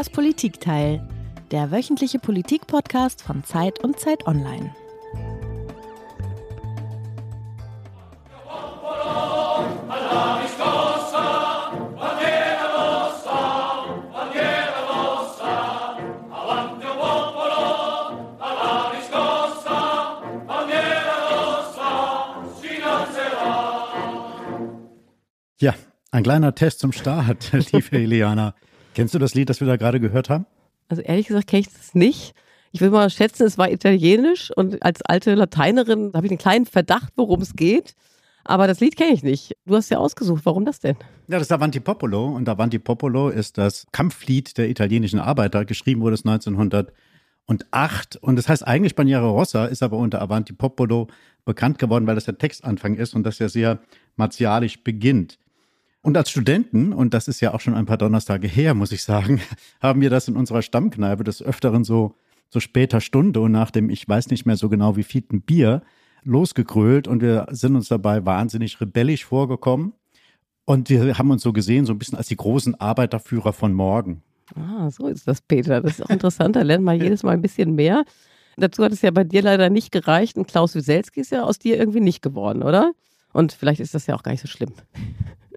Das Politikteil, der wöchentliche Politik-Podcast von Zeit und Zeit Online. Ja, ein kleiner Test zum Start, liebe Eliana. Kennst du das Lied, das wir da gerade gehört haben? Also ehrlich gesagt kenne ich das nicht. Ich will mal schätzen, es war italienisch und als alte Lateinerin habe ich einen kleinen Verdacht, worum es geht. Aber das Lied kenne ich nicht. Du hast ja ausgesucht. Warum das denn? Ja, das ist Avanti Popolo. Und Avanti Popolo ist das Kampflied der italienischen Arbeiter. Geschrieben wurde es 1908. Und das heißt eigentlich Spaniere Rossa, ist aber unter Avanti Popolo bekannt geworden, weil das der Textanfang ist und das ja sehr martialisch beginnt. Und als Studenten, und das ist ja auch schon ein paar Donnerstage her, muss ich sagen, haben wir das in unserer Stammkneipe des Öfteren so, so später Stunde und nach dem, ich weiß nicht mehr so genau wie vielten Bier, losgegrölt und wir sind uns dabei wahnsinnig rebellisch vorgekommen. Und wir haben uns so gesehen, so ein bisschen als die großen Arbeiterführer von morgen. Ah, so ist das, Peter. Das ist auch interessant. Da lernt man jedes Mal ein bisschen mehr. Dazu hat es ja bei dir leider nicht gereicht. Und Klaus Wieselski ist ja aus dir irgendwie nicht geworden, oder? Und vielleicht ist das ja auch gar nicht so schlimm.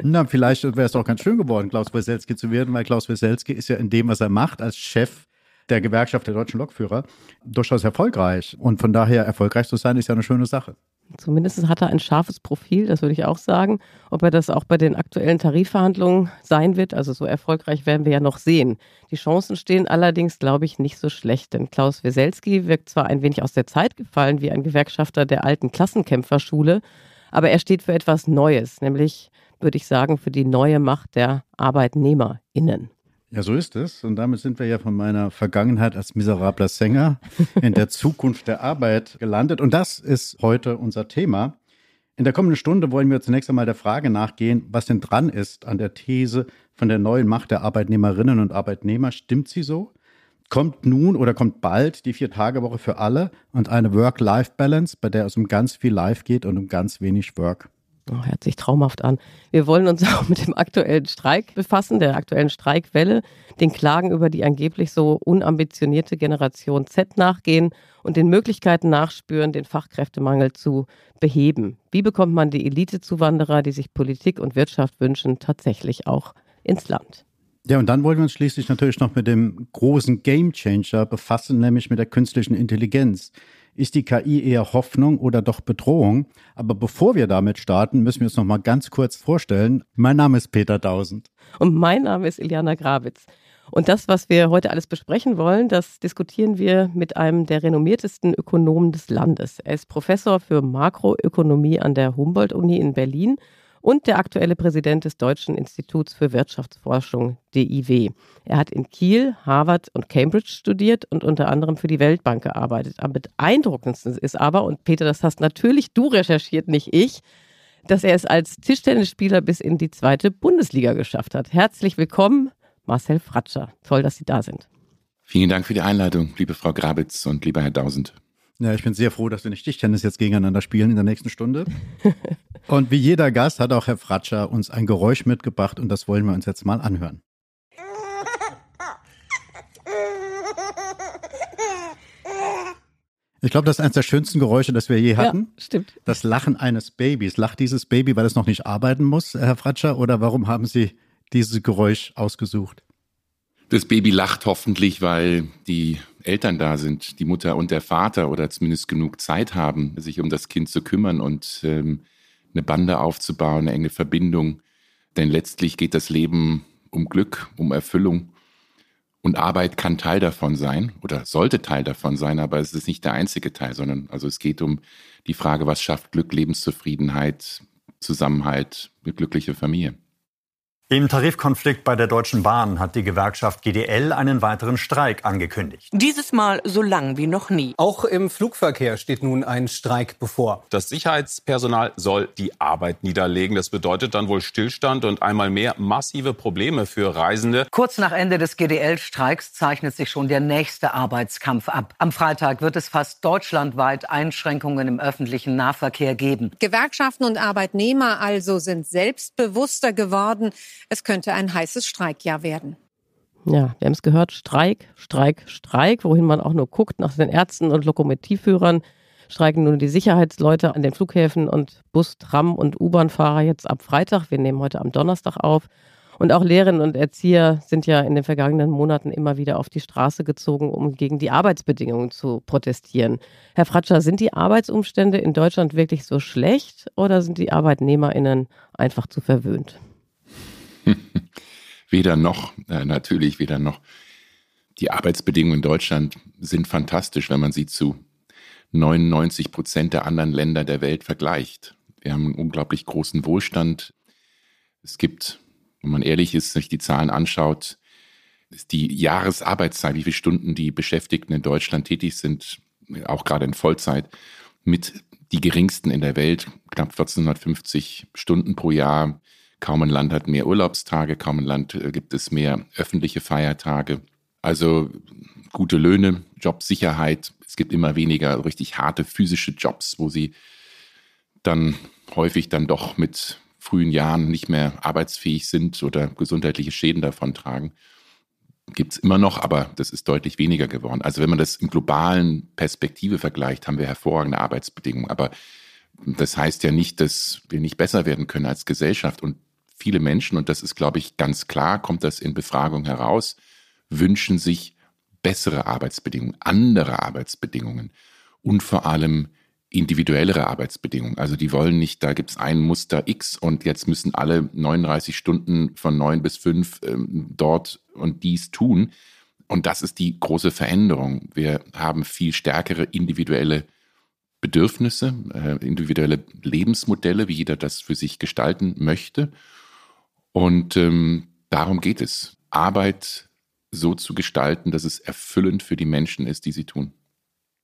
Na, vielleicht wäre es auch ganz schön geworden, Klaus Weselski zu werden, weil Klaus Weselski ist ja in dem, was er macht, als Chef der Gewerkschaft der deutschen Lokführer durchaus erfolgreich. Und von daher erfolgreich zu sein, ist ja eine schöne Sache. Zumindest hat er ein scharfes Profil, das würde ich auch sagen. Ob er das auch bei den aktuellen Tarifverhandlungen sein wird, also so erfolgreich werden wir ja noch sehen. Die Chancen stehen allerdings, glaube ich, nicht so schlecht, denn Klaus Weselski wirkt zwar ein wenig aus der Zeit gefallen wie ein Gewerkschafter der alten Klassenkämpferschule, aber er steht für etwas Neues, nämlich, würde ich sagen, für die neue Macht der ArbeitnehmerInnen. Ja, so ist es. Und damit sind wir ja von meiner Vergangenheit als miserabler Sänger in der Zukunft der Arbeit gelandet. Und das ist heute unser Thema. In der kommenden Stunde wollen wir zunächst einmal der Frage nachgehen, was denn dran ist an der These von der neuen Macht der Arbeitnehmerinnen und Arbeitnehmer. Stimmt sie so? Kommt nun oder kommt bald die Vier-Tage-Woche für alle und eine Work-Life-Balance, bei der es um ganz viel Life geht und um ganz wenig Work? Oh, hört sich traumhaft an. Wir wollen uns auch mit dem aktuellen Streik befassen, der aktuellen Streikwelle, den Klagen über die angeblich so unambitionierte Generation Z nachgehen und den Möglichkeiten nachspüren, den Fachkräftemangel zu beheben. Wie bekommt man die Elitezuwanderer, die sich Politik und Wirtschaft wünschen, tatsächlich auch ins Land? Ja, und dann wollen wir uns schließlich natürlich noch mit dem großen Gamechanger befassen, nämlich mit der künstlichen Intelligenz. Ist die KI eher Hoffnung oder doch Bedrohung? Aber bevor wir damit starten, müssen wir uns noch mal ganz kurz vorstellen. Mein Name ist Peter Tausend. Und mein Name ist Iliana Grawitz. Und das, was wir heute alles besprechen wollen, das diskutieren wir mit einem der renommiertesten Ökonomen des Landes. Er ist Professor für Makroökonomie an der Humboldt-Uni in Berlin und der aktuelle Präsident des Deutschen Instituts für Wirtschaftsforschung, DIW. Er hat in Kiel, Harvard und Cambridge studiert und unter anderem für die Weltbank gearbeitet. Am beeindruckendsten ist aber, und Peter, das hast natürlich du recherchiert, nicht ich, dass er es als Tischtennisspieler bis in die zweite Bundesliga geschafft hat. Herzlich willkommen, Marcel Fratscher. Toll, dass Sie da sind. Vielen Dank für die Einladung, liebe Frau Grabitz und lieber Herr Dausend. Ja, ich bin sehr froh, dass wir nicht Tischtennis jetzt gegeneinander spielen in der nächsten Stunde. und wie jeder Gast hat auch Herr Fratscher uns ein Geräusch mitgebracht und das wollen wir uns jetzt mal anhören. Ich glaube, das ist eines der schönsten Geräusche, das wir je hatten. Ja, stimmt. Das Lachen eines Babys. Lacht dieses Baby, weil es noch nicht arbeiten muss, Herr Fratscher? Oder warum haben Sie dieses Geräusch ausgesucht? Das Baby lacht hoffentlich, weil die Eltern da sind, die Mutter und der Vater oder zumindest genug Zeit haben, sich um das Kind zu kümmern und ähm, eine Bande aufzubauen, eine enge Verbindung. Denn letztlich geht das Leben um Glück, um Erfüllung. Und Arbeit kann Teil davon sein oder sollte Teil davon sein, aber es ist nicht der einzige Teil, sondern also es geht um die Frage, was schafft Glück, Lebenszufriedenheit, Zusammenhalt, eine glückliche Familie. Im Tarifkonflikt bei der Deutschen Bahn hat die Gewerkschaft GDL einen weiteren Streik angekündigt. Dieses Mal so lang wie noch nie. Auch im Flugverkehr steht nun ein Streik bevor. Das Sicherheitspersonal soll die Arbeit niederlegen. Das bedeutet dann wohl Stillstand und einmal mehr massive Probleme für Reisende. Kurz nach Ende des GDL-Streiks zeichnet sich schon der nächste Arbeitskampf ab. Am Freitag wird es fast deutschlandweit Einschränkungen im öffentlichen Nahverkehr geben. Gewerkschaften und Arbeitnehmer also sind selbstbewusster geworden. Es könnte ein heißes Streikjahr werden. Ja, wir haben es gehört, Streik, Streik, Streik, wohin man auch nur guckt, nach den Ärzten und Lokomotivführern streiken nun die Sicherheitsleute an den Flughäfen und Bus, Tram und U-Bahn-Fahrer jetzt ab Freitag. Wir nehmen heute am Donnerstag auf. Und auch Lehrerinnen und Erzieher sind ja in den vergangenen Monaten immer wieder auf die Straße gezogen, um gegen die Arbeitsbedingungen zu protestieren. Herr Fratscher, sind die Arbeitsumstände in Deutschland wirklich so schlecht oder sind die ArbeitnehmerInnen einfach zu verwöhnt? weder noch, äh, natürlich weder noch. Die Arbeitsbedingungen in Deutschland sind fantastisch, wenn man sie zu 99 Prozent der anderen Länder der Welt vergleicht. Wir haben einen unglaublich großen Wohlstand. Es gibt wenn man ehrlich ist, sich die Zahlen anschaut, ist die Jahresarbeitszeit, wie viele Stunden die Beschäftigten in Deutschland tätig sind, auch gerade in Vollzeit, mit die geringsten in der Welt, knapp 1450 Stunden pro Jahr. Kaum ein Land hat mehr Urlaubstage, kaum ein Land äh, gibt es mehr öffentliche Feiertage. Also gute Löhne, Jobsicherheit. Es gibt immer weniger richtig harte physische Jobs, wo sie dann häufig dann doch mit frühen Jahren nicht mehr arbeitsfähig sind oder gesundheitliche Schäden davontragen. Gibt es immer noch, aber das ist deutlich weniger geworden. Also wenn man das im globalen Perspektive vergleicht, haben wir hervorragende Arbeitsbedingungen. Aber das heißt ja nicht, dass wir nicht besser werden können als Gesellschaft. Und viele Menschen, und das ist, glaube ich, ganz klar, kommt das in Befragungen heraus, wünschen sich bessere Arbeitsbedingungen, andere Arbeitsbedingungen und vor allem individuellere Arbeitsbedingungen. Also die wollen nicht, da gibt es ein Muster X und jetzt müssen alle 39 Stunden von 9 bis 5 ähm, dort und dies tun. Und das ist die große Veränderung. Wir haben viel stärkere individuelle Bedürfnisse, äh, individuelle Lebensmodelle, wie jeder das für sich gestalten möchte. Und ähm, darum geht es. Arbeit so zu gestalten, dass es erfüllend für die Menschen ist, die sie tun.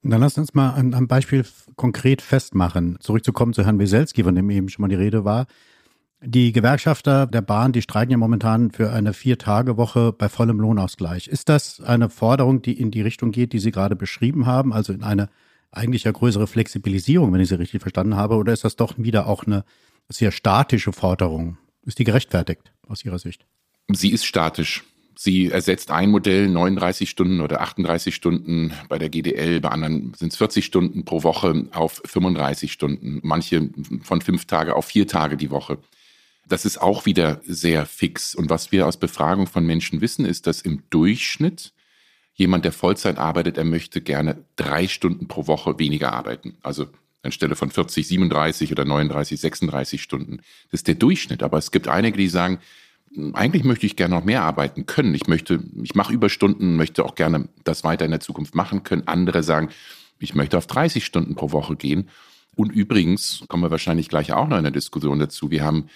Dann lass uns mal ein, Beispiel konkret festmachen. Zurückzukommen zu Herrn Weselski, von dem eben schon mal die Rede war. Die Gewerkschafter der Bahn, die streiken ja momentan für eine Vier-Tage-Woche bei vollem Lohnausgleich. Ist das eine Forderung, die in die Richtung geht, die Sie gerade beschrieben haben, also in eine eigentlich ja größere Flexibilisierung, wenn ich Sie richtig verstanden habe, oder ist das doch wieder auch eine sehr statische Forderung? Ist die gerechtfertigt aus Ihrer Sicht? Sie ist statisch. Sie ersetzt ein Modell 39 Stunden oder 38 Stunden bei der GDL, bei anderen sind es 40 Stunden pro Woche auf 35 Stunden, manche von fünf Tage auf vier Tage die Woche. Das ist auch wieder sehr fix. Und was wir aus Befragung von Menschen wissen, ist, dass im Durchschnitt jemand, der Vollzeit arbeitet, er möchte gerne drei Stunden pro Woche weniger arbeiten. Also anstelle von 40, 37 oder 39, 36 Stunden. Das ist der Durchschnitt. Aber es gibt einige, die sagen, eigentlich möchte ich gerne noch mehr arbeiten können. Ich möchte, ich mache Überstunden, möchte auch gerne das weiter in der Zukunft machen können. Andere sagen, ich möchte auf 30 Stunden pro Woche gehen. Und übrigens kommen wir wahrscheinlich gleich auch noch in der Diskussion dazu. Wir haben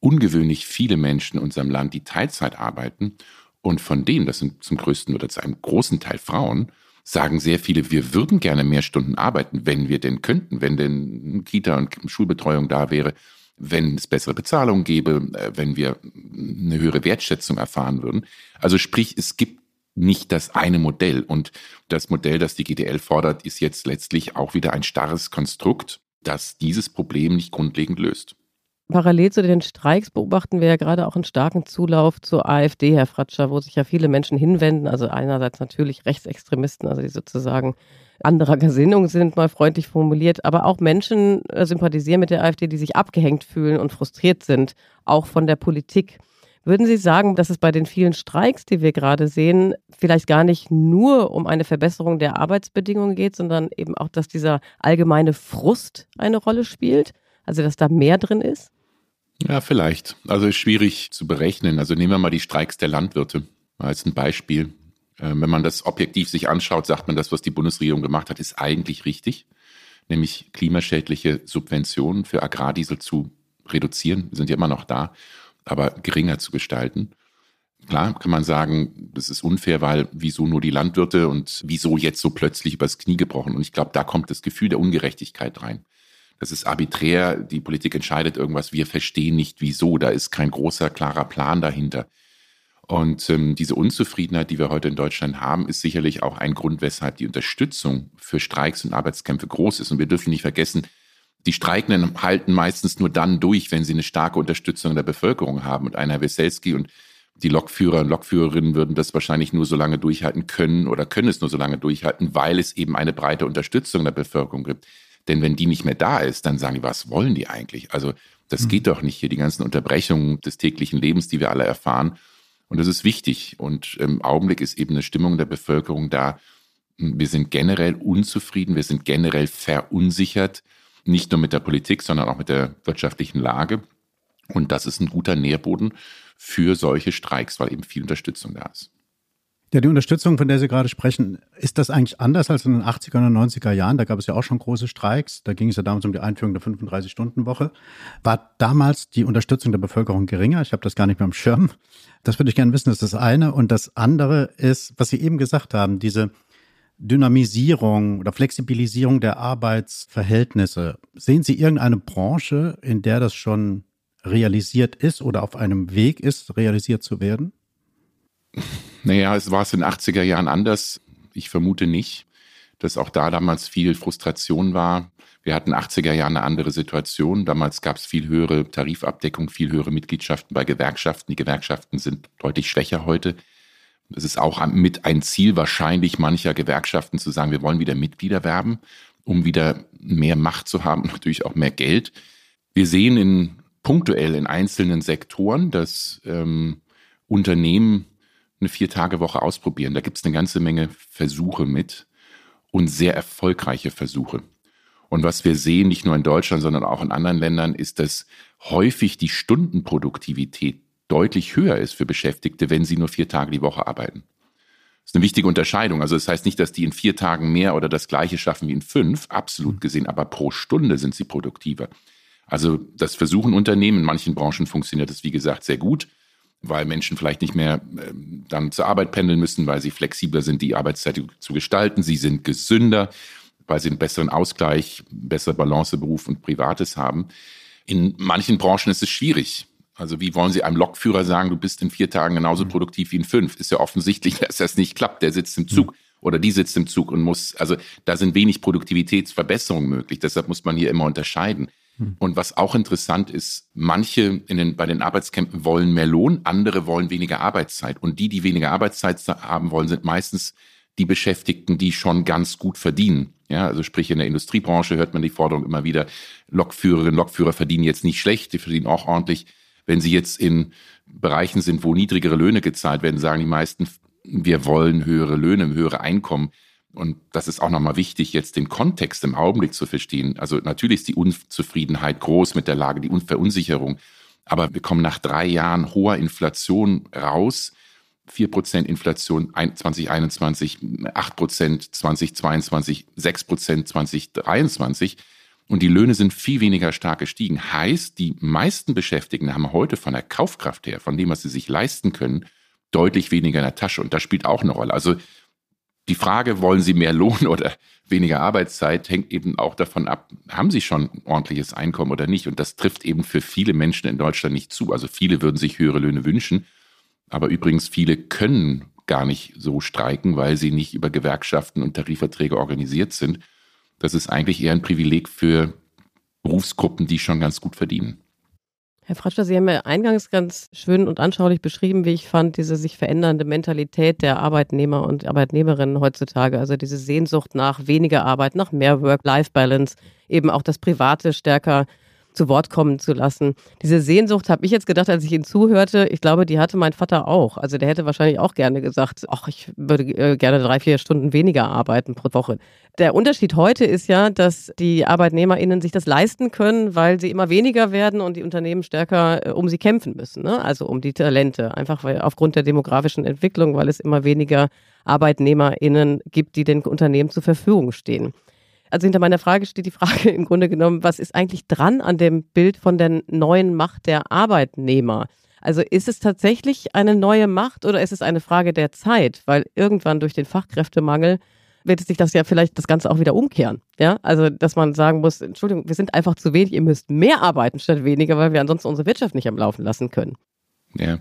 ungewöhnlich viele Menschen in unserem Land, die Teilzeit arbeiten. Und von denen, das sind zum größten oder zu einem großen Teil Frauen, sagen sehr viele, wir würden gerne mehr Stunden arbeiten, wenn wir denn könnten, wenn denn Kita und Schulbetreuung da wäre wenn es bessere Bezahlung gäbe, äh, wenn wir eine höhere Wertschätzung erfahren würden. Also sprich, es gibt nicht das eine Modell. Und das Modell, das die GDL fordert, ist jetzt letztlich auch wieder ein starres Konstrukt, das dieses Problem nicht grundlegend löst. Parallel zu den Streiks beobachten wir ja gerade auch einen starken Zulauf zur AfD, Herr Fratscher, wo sich ja viele Menschen hinwenden. Also einerseits natürlich Rechtsextremisten, also die sozusagen anderer Gesinnung sind, mal freundlich formuliert, aber auch Menschen äh, sympathisieren mit der AfD, die sich abgehängt fühlen und frustriert sind, auch von der Politik. Würden Sie sagen, dass es bei den vielen Streiks, die wir gerade sehen, vielleicht gar nicht nur um eine Verbesserung der Arbeitsbedingungen geht, sondern eben auch, dass dieser allgemeine Frust eine Rolle spielt? Also, dass da mehr drin ist? Ja, vielleicht. Also ist schwierig zu berechnen. Also nehmen wir mal die Streiks der Landwirte als ein Beispiel. Ähm, wenn man das objektiv sich anschaut, sagt man, das, was die Bundesregierung gemacht hat, ist eigentlich richtig, nämlich klimaschädliche Subventionen für Agrardiesel zu reduzieren, sind ja immer noch da, aber geringer zu gestalten. Klar kann man sagen, das ist unfair, weil wieso nur die Landwirte und wieso jetzt so plötzlich übers Knie gebrochen? Und ich glaube, da kommt das Gefühl der Ungerechtigkeit rein. Das ist arbiträr, die Politik entscheidet irgendwas, wir verstehen nicht wieso, da ist kein großer, klarer Plan dahinter. Und ähm, diese Unzufriedenheit, die wir heute in Deutschland haben, ist sicherlich auch ein Grund, weshalb die Unterstützung für Streiks und Arbeitskämpfe groß ist. Und wir dürfen nicht vergessen, die Streikenden halten meistens nur dann durch, wenn sie eine starke Unterstützung der Bevölkerung haben. Und einer Weselski und Die Lokführer und Lokführerinnen würden das wahrscheinlich nur so lange durchhalten können oder können es nur so lange durchhalten, weil es eben eine breite Unterstützung der Bevölkerung gibt. Denn wenn die nicht mehr da ist, dann sagen die, was wollen die eigentlich? Also das mhm. geht doch nicht hier, die ganzen Unterbrechungen des täglichen Lebens, die wir alle erfahren. Und das ist wichtig. Und im Augenblick ist eben eine Stimmung der Bevölkerung da. Wir sind generell unzufrieden, wir sind generell verunsichert, nicht nur mit der Politik, sondern auch mit der wirtschaftlichen Lage. Und das ist ein guter Nährboden für solche Streiks, weil eben viel Unterstützung da ist. Ja, die Unterstützung, von der Sie gerade sprechen, ist das eigentlich anders als in den 80er und 90er Jahren? Da gab es ja auch schon große Streiks. Da ging es ja damals um die Einführung der 35-Stunden-Woche. War damals die Unterstützung der Bevölkerung geringer? Ich habe das gar nicht mehr am Schirm. Das würde ich gerne wissen, das ist das eine. Und das andere ist, was Sie eben gesagt haben, diese Dynamisierung oder Flexibilisierung der Arbeitsverhältnisse. Sehen Sie irgendeine Branche, in der das schon realisiert ist oder auf einem Weg ist, realisiert zu werden? Naja, es war es in den 80er Jahren anders. Ich vermute nicht, dass auch da damals viel Frustration war. Wir hatten 80er Jahren eine andere Situation. Damals gab es viel höhere Tarifabdeckung, viel höhere Mitgliedschaften bei Gewerkschaften. Die Gewerkschaften sind deutlich schwächer heute. Es ist auch mit ein Ziel wahrscheinlich mancher Gewerkschaften zu sagen, wir wollen wieder Mitglieder werben, um wieder mehr Macht zu haben, natürlich auch mehr Geld. Wir sehen in punktuell in einzelnen Sektoren, dass ähm, Unternehmen eine Vier-Tage-Woche ausprobieren. Da gibt es eine ganze Menge Versuche mit und sehr erfolgreiche Versuche. Und was wir sehen, nicht nur in Deutschland, sondern auch in anderen Ländern, ist, dass häufig die Stundenproduktivität deutlich höher ist für Beschäftigte, wenn sie nur vier Tage die Woche arbeiten. Das ist eine wichtige Unterscheidung. Also das heißt nicht, dass die in vier Tagen mehr oder das gleiche schaffen wie in fünf, absolut gesehen, aber pro Stunde sind sie produktiver. Also das versuchen Unternehmen, in manchen Branchen funktioniert das, wie gesagt, sehr gut, weil Menschen vielleicht nicht mehr äh, dann zur Arbeit pendeln müssen, weil sie flexibler sind, die Arbeitszeit zu gestalten. Sie sind gesünder, weil sie einen besseren Ausgleich, bessere Balance Beruf und Privates haben. In manchen Branchen ist es schwierig. Also wie wollen Sie einem Lokführer sagen, du bist in vier Tagen genauso mhm. produktiv wie in fünf? Ist ja offensichtlich, dass das nicht klappt. Der sitzt im Zug mhm. oder die sitzt im Zug und muss, also da sind wenig Produktivitätsverbesserungen möglich. Deshalb muss man hier immer unterscheiden. Hm. Und was auch interessant ist, manche den, bei den Arbeitskämpfen wollen mehr Lohn, andere wollen weniger Arbeitszeit. Und die, die weniger Arbeitszeit haben wollen, sind meistens die Beschäftigten, die schon ganz gut verdienen. Ja, also sprich in der Industriebranche hört man die Forderung immer wieder, Lokführerinnen, Lokführer verdienen jetzt nicht schlecht, die verdienen auch ordentlich. Wenn sie jetzt in Bereichen sind, wo niedrigere Löhne gezahlt werden, sagen die meisten, wir wollen höhere Löhne, höhere Einkommen. Und das ist auch nochmal wichtig, jetzt den Kontext im Augenblick zu verstehen. Also natürlich ist die Unzufriedenheit groß mit der Lage, die Verunsicherung. Aber wir kommen nach drei Jahren hoher Inflation raus. 4% Inflation 2021, 8% 2022, 6% 2023. Und die Löhne sind viel weniger stark gestiegen. Heißt, die meisten Beschäftigten haben heute von der Kaufkraft her, von dem, was sie sich leisten können, deutlich weniger in der Tasche. Und das spielt auch eine Rolle. Also die Frage, wollen Sie mehr Lohn oder weniger Arbeitszeit, hängt eben auch davon ab, haben Sie schon ein ordentliches Einkommen oder nicht. Und das trifft eben für viele Menschen in Deutschland nicht zu. Also viele würden sich höhere Löhne wünschen. Aber übrigens, viele können gar nicht so streiken, weil sie nicht über Gewerkschaften und Tarifverträge organisiert sind. Das ist eigentlich eher ein Privileg für Berufsgruppen, die schon ganz gut verdienen. Herr Fratscher, Sie haben ja eingangs ganz schön und anschaulich beschrieben, wie ich fand, diese sich verändernde Mentalität der Arbeitnehmer und Arbeitnehmerinnen heutzutage. Also diese Sehnsucht nach weniger Arbeit, nach mehr Work-Life-Balance, eben auch das Private stärker zu Wort kommen zu lassen. Diese Sehnsucht habe ich jetzt gedacht, als ich Ihnen zuhörte. Ich glaube, die hatte mein Vater auch. Also der hätte wahrscheinlich auch gerne gesagt, ach, ich würde äh, gerne drei, vier Stunden weniger arbeiten pro Woche. Der Unterschied heute ist ja, dass die ArbeitnehmerInnen sich das leisten können, weil sie immer weniger werden und die Unternehmen stärker äh, um sie kämpfen müssen. Ne? Also um die Talente. Einfach weil aufgrund der demografischen Entwicklung, weil es immer weniger ArbeitnehmerInnen gibt, die den Unternehmen zur Verfügung stehen. Also hinter meiner Frage steht die Frage im Grunde genommen, was ist eigentlich dran an dem Bild von der neuen Macht der Arbeitnehmer? Also ist es tatsächlich eine neue Macht oder ist es eine Frage der Zeit? Weil irgendwann durch den Fachkräftemangel wird sich das ja vielleicht das Ganze auch wieder umkehren. Ja, also dass man sagen muss, Entschuldigung, wir sind einfach zu wenig, ihr müsst mehr arbeiten statt weniger, weil wir ansonsten unsere Wirtschaft nicht am Laufen lassen können. Ja.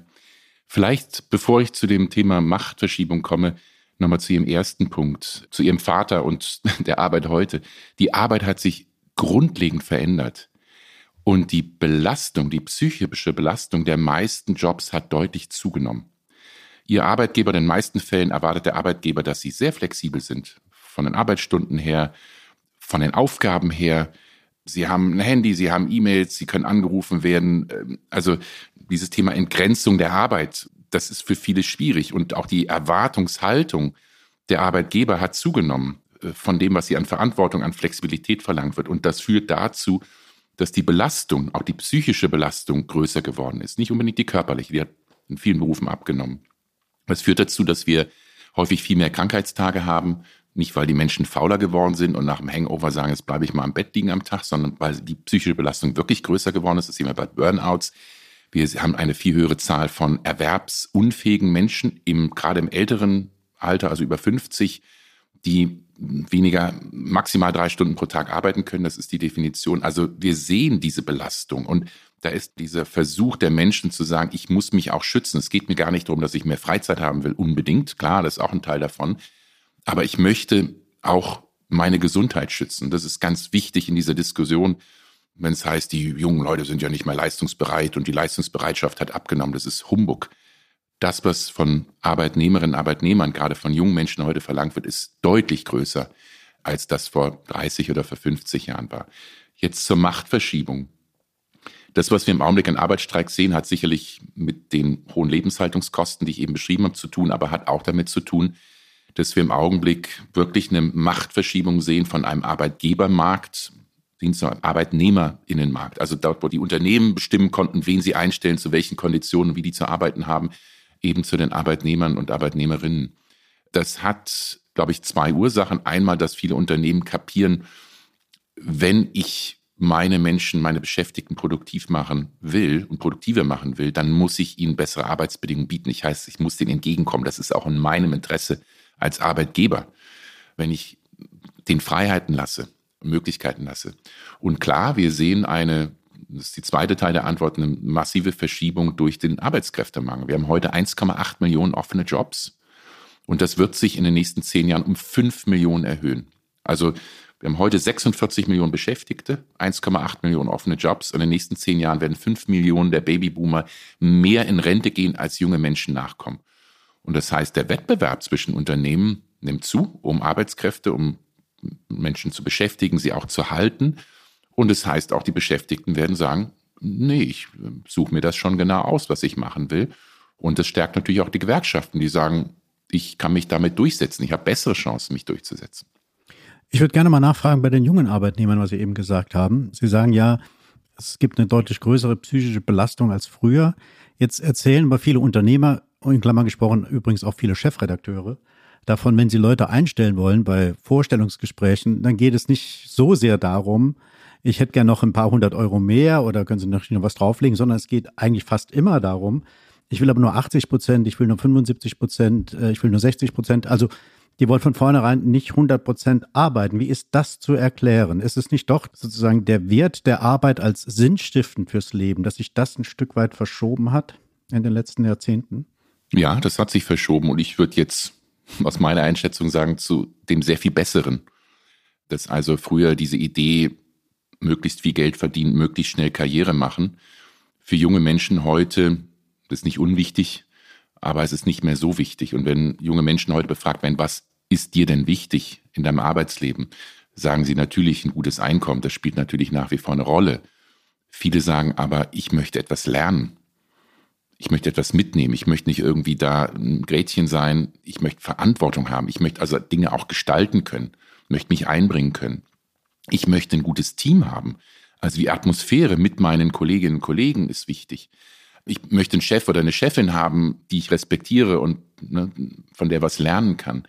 Vielleicht, bevor ich zu dem Thema Machtverschiebung komme, nochmal zu Ihrem ersten Punkt, zu Ihrem Vater und der Arbeit heute. Die Arbeit hat sich grundlegend verändert. Und die Belastung, die psychische Belastung der meisten Jobs hat deutlich zugenommen. Ihr Arbeitgeber, in den meisten Fällen erwartet der Arbeitgeber, dass sie sehr flexibel sind. Von den Arbeitsstunden her, von den Aufgaben her. Sie haben ein Handy, sie haben E-Mails, sie können angerufen werden. Ähm, also dieses Thema Entgrenzung der Arbeit, das ist für viele schwierig. Und auch die Erwartungshaltung der Arbeitgeber hat zugenommen äh, von dem, was sie an Verantwortung, an Flexibilität verlangt wird. Und das führt dazu, dass die Belastung, auch die psychische Belastung größer geworden ist. Nicht unbedingt die körperliche, die hat in vielen Berufen abgenommen. Das führt dazu, dass wir häufig viel mehr Krankheitstage haben, nicht weil die Menschen fauler geworden sind und nach dem Hangover sagen, jetzt bleibe ich mal im Bett liegen am Tag, sondern weil die psychische Belastung wirklich größer geworden ist. Das sehen wir bei Burnouts. Wir haben eine viel höhere Zahl von erwerbsunfähigen Menschen, im, gerade im älteren Alter, also über 50, die weniger, maximal drei Stunden pro Tag arbeiten können. Das ist die Definition. Also wir sehen diese Belastung und da ist dieser Versuch der Menschen zu sagen, ich muss mich auch schützen. Es geht mir gar nicht darum, dass ich mehr Freizeit haben will, unbedingt. Klar, das ist auch ein Teil davon. Aber ich möchte auch meine Gesundheit schützen. Das ist ganz wichtig in dieser Diskussion, wenn es heißt, die jungen Leute sind ja nicht mehr leistungsbereit und die Leistungsbereitschaft hat abgenommen. Das ist Humbug das, was von Arbeitnehmerinnen und Arbeitnehmern, gerade von jungen Menschen heute verlangt wird, ist deutlich größer, als das vor 30 oder vor 50 Jahren war. Jetzt zur Machtverschiebung. Das, was wir im Augenblick an Arbeitsstreik sehen, hat sicherlich mit den hohen Lebenshaltungskosten, die ich eben beschrieben habe, zu tun, aber hat auch damit zu tun, dass wir im Augenblick wirklich eine Machtverschiebung sehen von einem Arbeitgebermarkt Arbeitnehmerinnenmarkt. Also dort, wo die Unternehmen bestimmen konnten, wen sie einstellen, zu welchen Konditionen, wie die zu arbeiten haben, eben zu den Arbeitnehmern und Arbeitnehmerinnen. Das hat, glaube ich, zwei Ursachen. Einmal, dass viele Unternehmen kapieren, wenn ich meine Menschen, meine Beschäftigten produktiv machen will und produktiver machen will, dann muss ich ihnen bessere Arbeitsbedingungen bieten. Ich heißt, ich muss denen entgegenkommen. Das ist auch in meinem Interesse als Arbeitgeber, wenn ich den Freiheiten lasse, Möglichkeiten lasse. Und klar, wir sehen eine das ist die zweite Teil der Antwort, eine massive Verschiebung durch den Arbeitskräftemangel. Wir haben heute 1,8 Millionen offene Jobs und das wird sich in den nächsten zehn Jahren um 5 Millionen erhöhen. Also wir haben heute 46 Millionen Beschäftigte, 1,8 Millionen offene Jobs. Und in den nächsten zehn Jahren werden 5 Millionen der Babyboomer mehr in Rente gehen, als junge Menschen nachkommen. Und das heißt, der Wettbewerb zwischen Unternehmen nimmt zu, um Arbeitskräfte, um Menschen zu beschäftigen, sie auch zu halten. Und es das heißt auch, die Beschäftigten werden sagen, nee, ich suche mir das schon genau aus, was ich machen will. Und das stärkt natürlich auch die Gewerkschaften, die sagen, ich kann mich damit durchsetzen, ich habe bessere Chancen, mich durchzusetzen. Ich würde gerne mal nachfragen bei den jungen Arbeitnehmern, was Sie eben gesagt haben. Sie sagen ja, es gibt eine deutlich größere psychische Belastung als früher. Jetzt erzählen aber viele Unternehmer, in Klammern gesprochen übrigens auch viele Chefredakteure, davon, wenn sie Leute einstellen wollen bei Vorstellungsgesprächen, dann geht es nicht so sehr darum, ich hätte gern noch ein paar hundert Euro mehr oder können Sie noch was drauflegen, sondern es geht eigentlich fast immer darum, ich will aber nur 80 Prozent, ich will nur 75 Prozent, äh, ich will nur 60 Prozent. Also die wollen von vornherein nicht 100 Prozent arbeiten. Wie ist das zu erklären? Ist es nicht doch sozusagen der Wert der Arbeit als sinnstiftend fürs Leben, dass sich das ein Stück weit verschoben hat in den letzten Jahrzehnten? Ja, das hat sich verschoben und ich würde jetzt aus meiner Einschätzung sagen zu dem sehr viel Besseren. Dass also früher diese Idee, möglichst viel Geld verdienen, möglichst schnell Karriere machen. Für junge Menschen heute, das ist nicht unwichtig, aber es ist nicht mehr so wichtig. Und wenn junge Menschen heute befragt werden, was ist dir denn wichtig in deinem Arbeitsleben, sagen sie natürlich ein gutes Einkommen. Das spielt natürlich nach wie vor eine Rolle. Viele sagen aber, ich möchte etwas lernen. Ich möchte etwas mitnehmen. Ich möchte nicht irgendwie da ein Grätchen sein. Ich möchte Verantwortung haben. Ich möchte also Dinge auch gestalten können, möchte mich einbringen können. Ich möchte ein gutes Team haben. Also die Atmosphäre mit meinen Kolleginnen und Kollegen ist wichtig. Ich möchte einen Chef oder eine Chefin haben, die ich respektiere und ne, von der was lernen kann.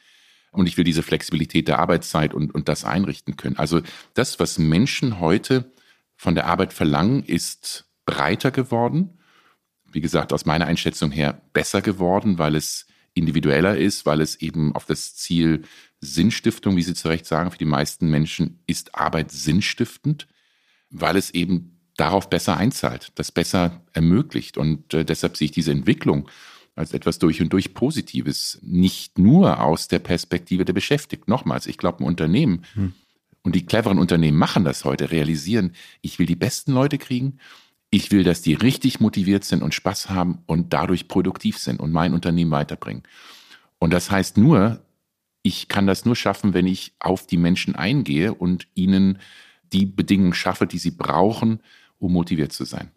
Und ich will diese Flexibilität der Arbeitszeit und, und das einrichten können. Also das, was Menschen heute von der Arbeit verlangen, ist breiter geworden. Wie gesagt, aus meiner Einschätzung her besser geworden, weil es individueller ist, weil es eben auf das Ziel Sinnstiftung, wie Sie zu Recht sagen, für die meisten Menschen ist Arbeit sinnstiftend, weil es eben darauf besser einzahlt, das besser ermöglicht. Und äh, deshalb sehe ich diese Entwicklung als etwas durch und durch Positives, nicht nur aus der Perspektive der Beschäftigten. Nochmals, ich glaube, ein Unternehmen hm. Und die cleveren Unternehmen machen das heute, realisieren, ich will die besten Leute kriegen, ich will, dass die richtig motiviert sind und Spaß haben und dadurch produktiv sind und mein Unternehmen weiterbringen. Und das heißt nur, ich kann das nur schaffen, wenn ich auf die Menschen eingehe und ihnen die Bedingungen schaffe, die sie brauchen, um motiviert zu sein.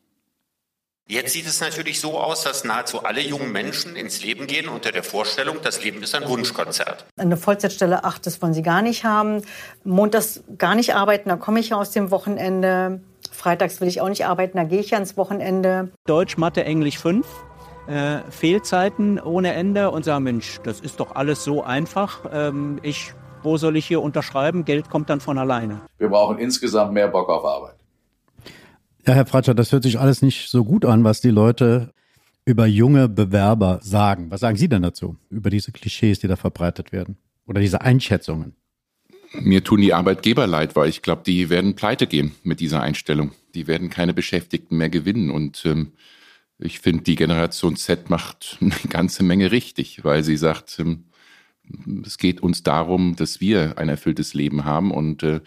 Jetzt sieht es natürlich so aus, dass nahezu alle jungen Menschen ins Leben gehen unter der Vorstellung, das Leben ist ein Wunschkonzert. Eine Vollzeitstelle, ach, das wollen sie gar nicht haben. Montags gar nicht arbeiten, da komme ich ja aus dem Wochenende. Freitags will ich auch nicht arbeiten, da gehe ich ja ins Wochenende. Deutsch, Mathe, Englisch 5. Äh, Fehlzeiten ohne Ende und sagen, Mensch, das ist doch alles so einfach. Ähm, ich, wo soll ich hier unterschreiben? Geld kommt dann von alleine. Wir brauchen insgesamt mehr Bock auf Arbeit. Ja, Herr Fratscher, das hört sich alles nicht so gut an, was die Leute über junge Bewerber sagen. Was sagen Sie denn dazu, über diese Klischees, die da verbreitet werden? Oder diese Einschätzungen? Mir tun die Arbeitgeber leid, weil ich glaube, die werden pleite gehen mit dieser Einstellung. Die werden keine Beschäftigten mehr gewinnen. Und ähm, ich finde, die Generation Z macht eine ganze Menge richtig, weil sie sagt, ähm, es geht uns darum, dass wir ein erfülltes Leben haben und äh,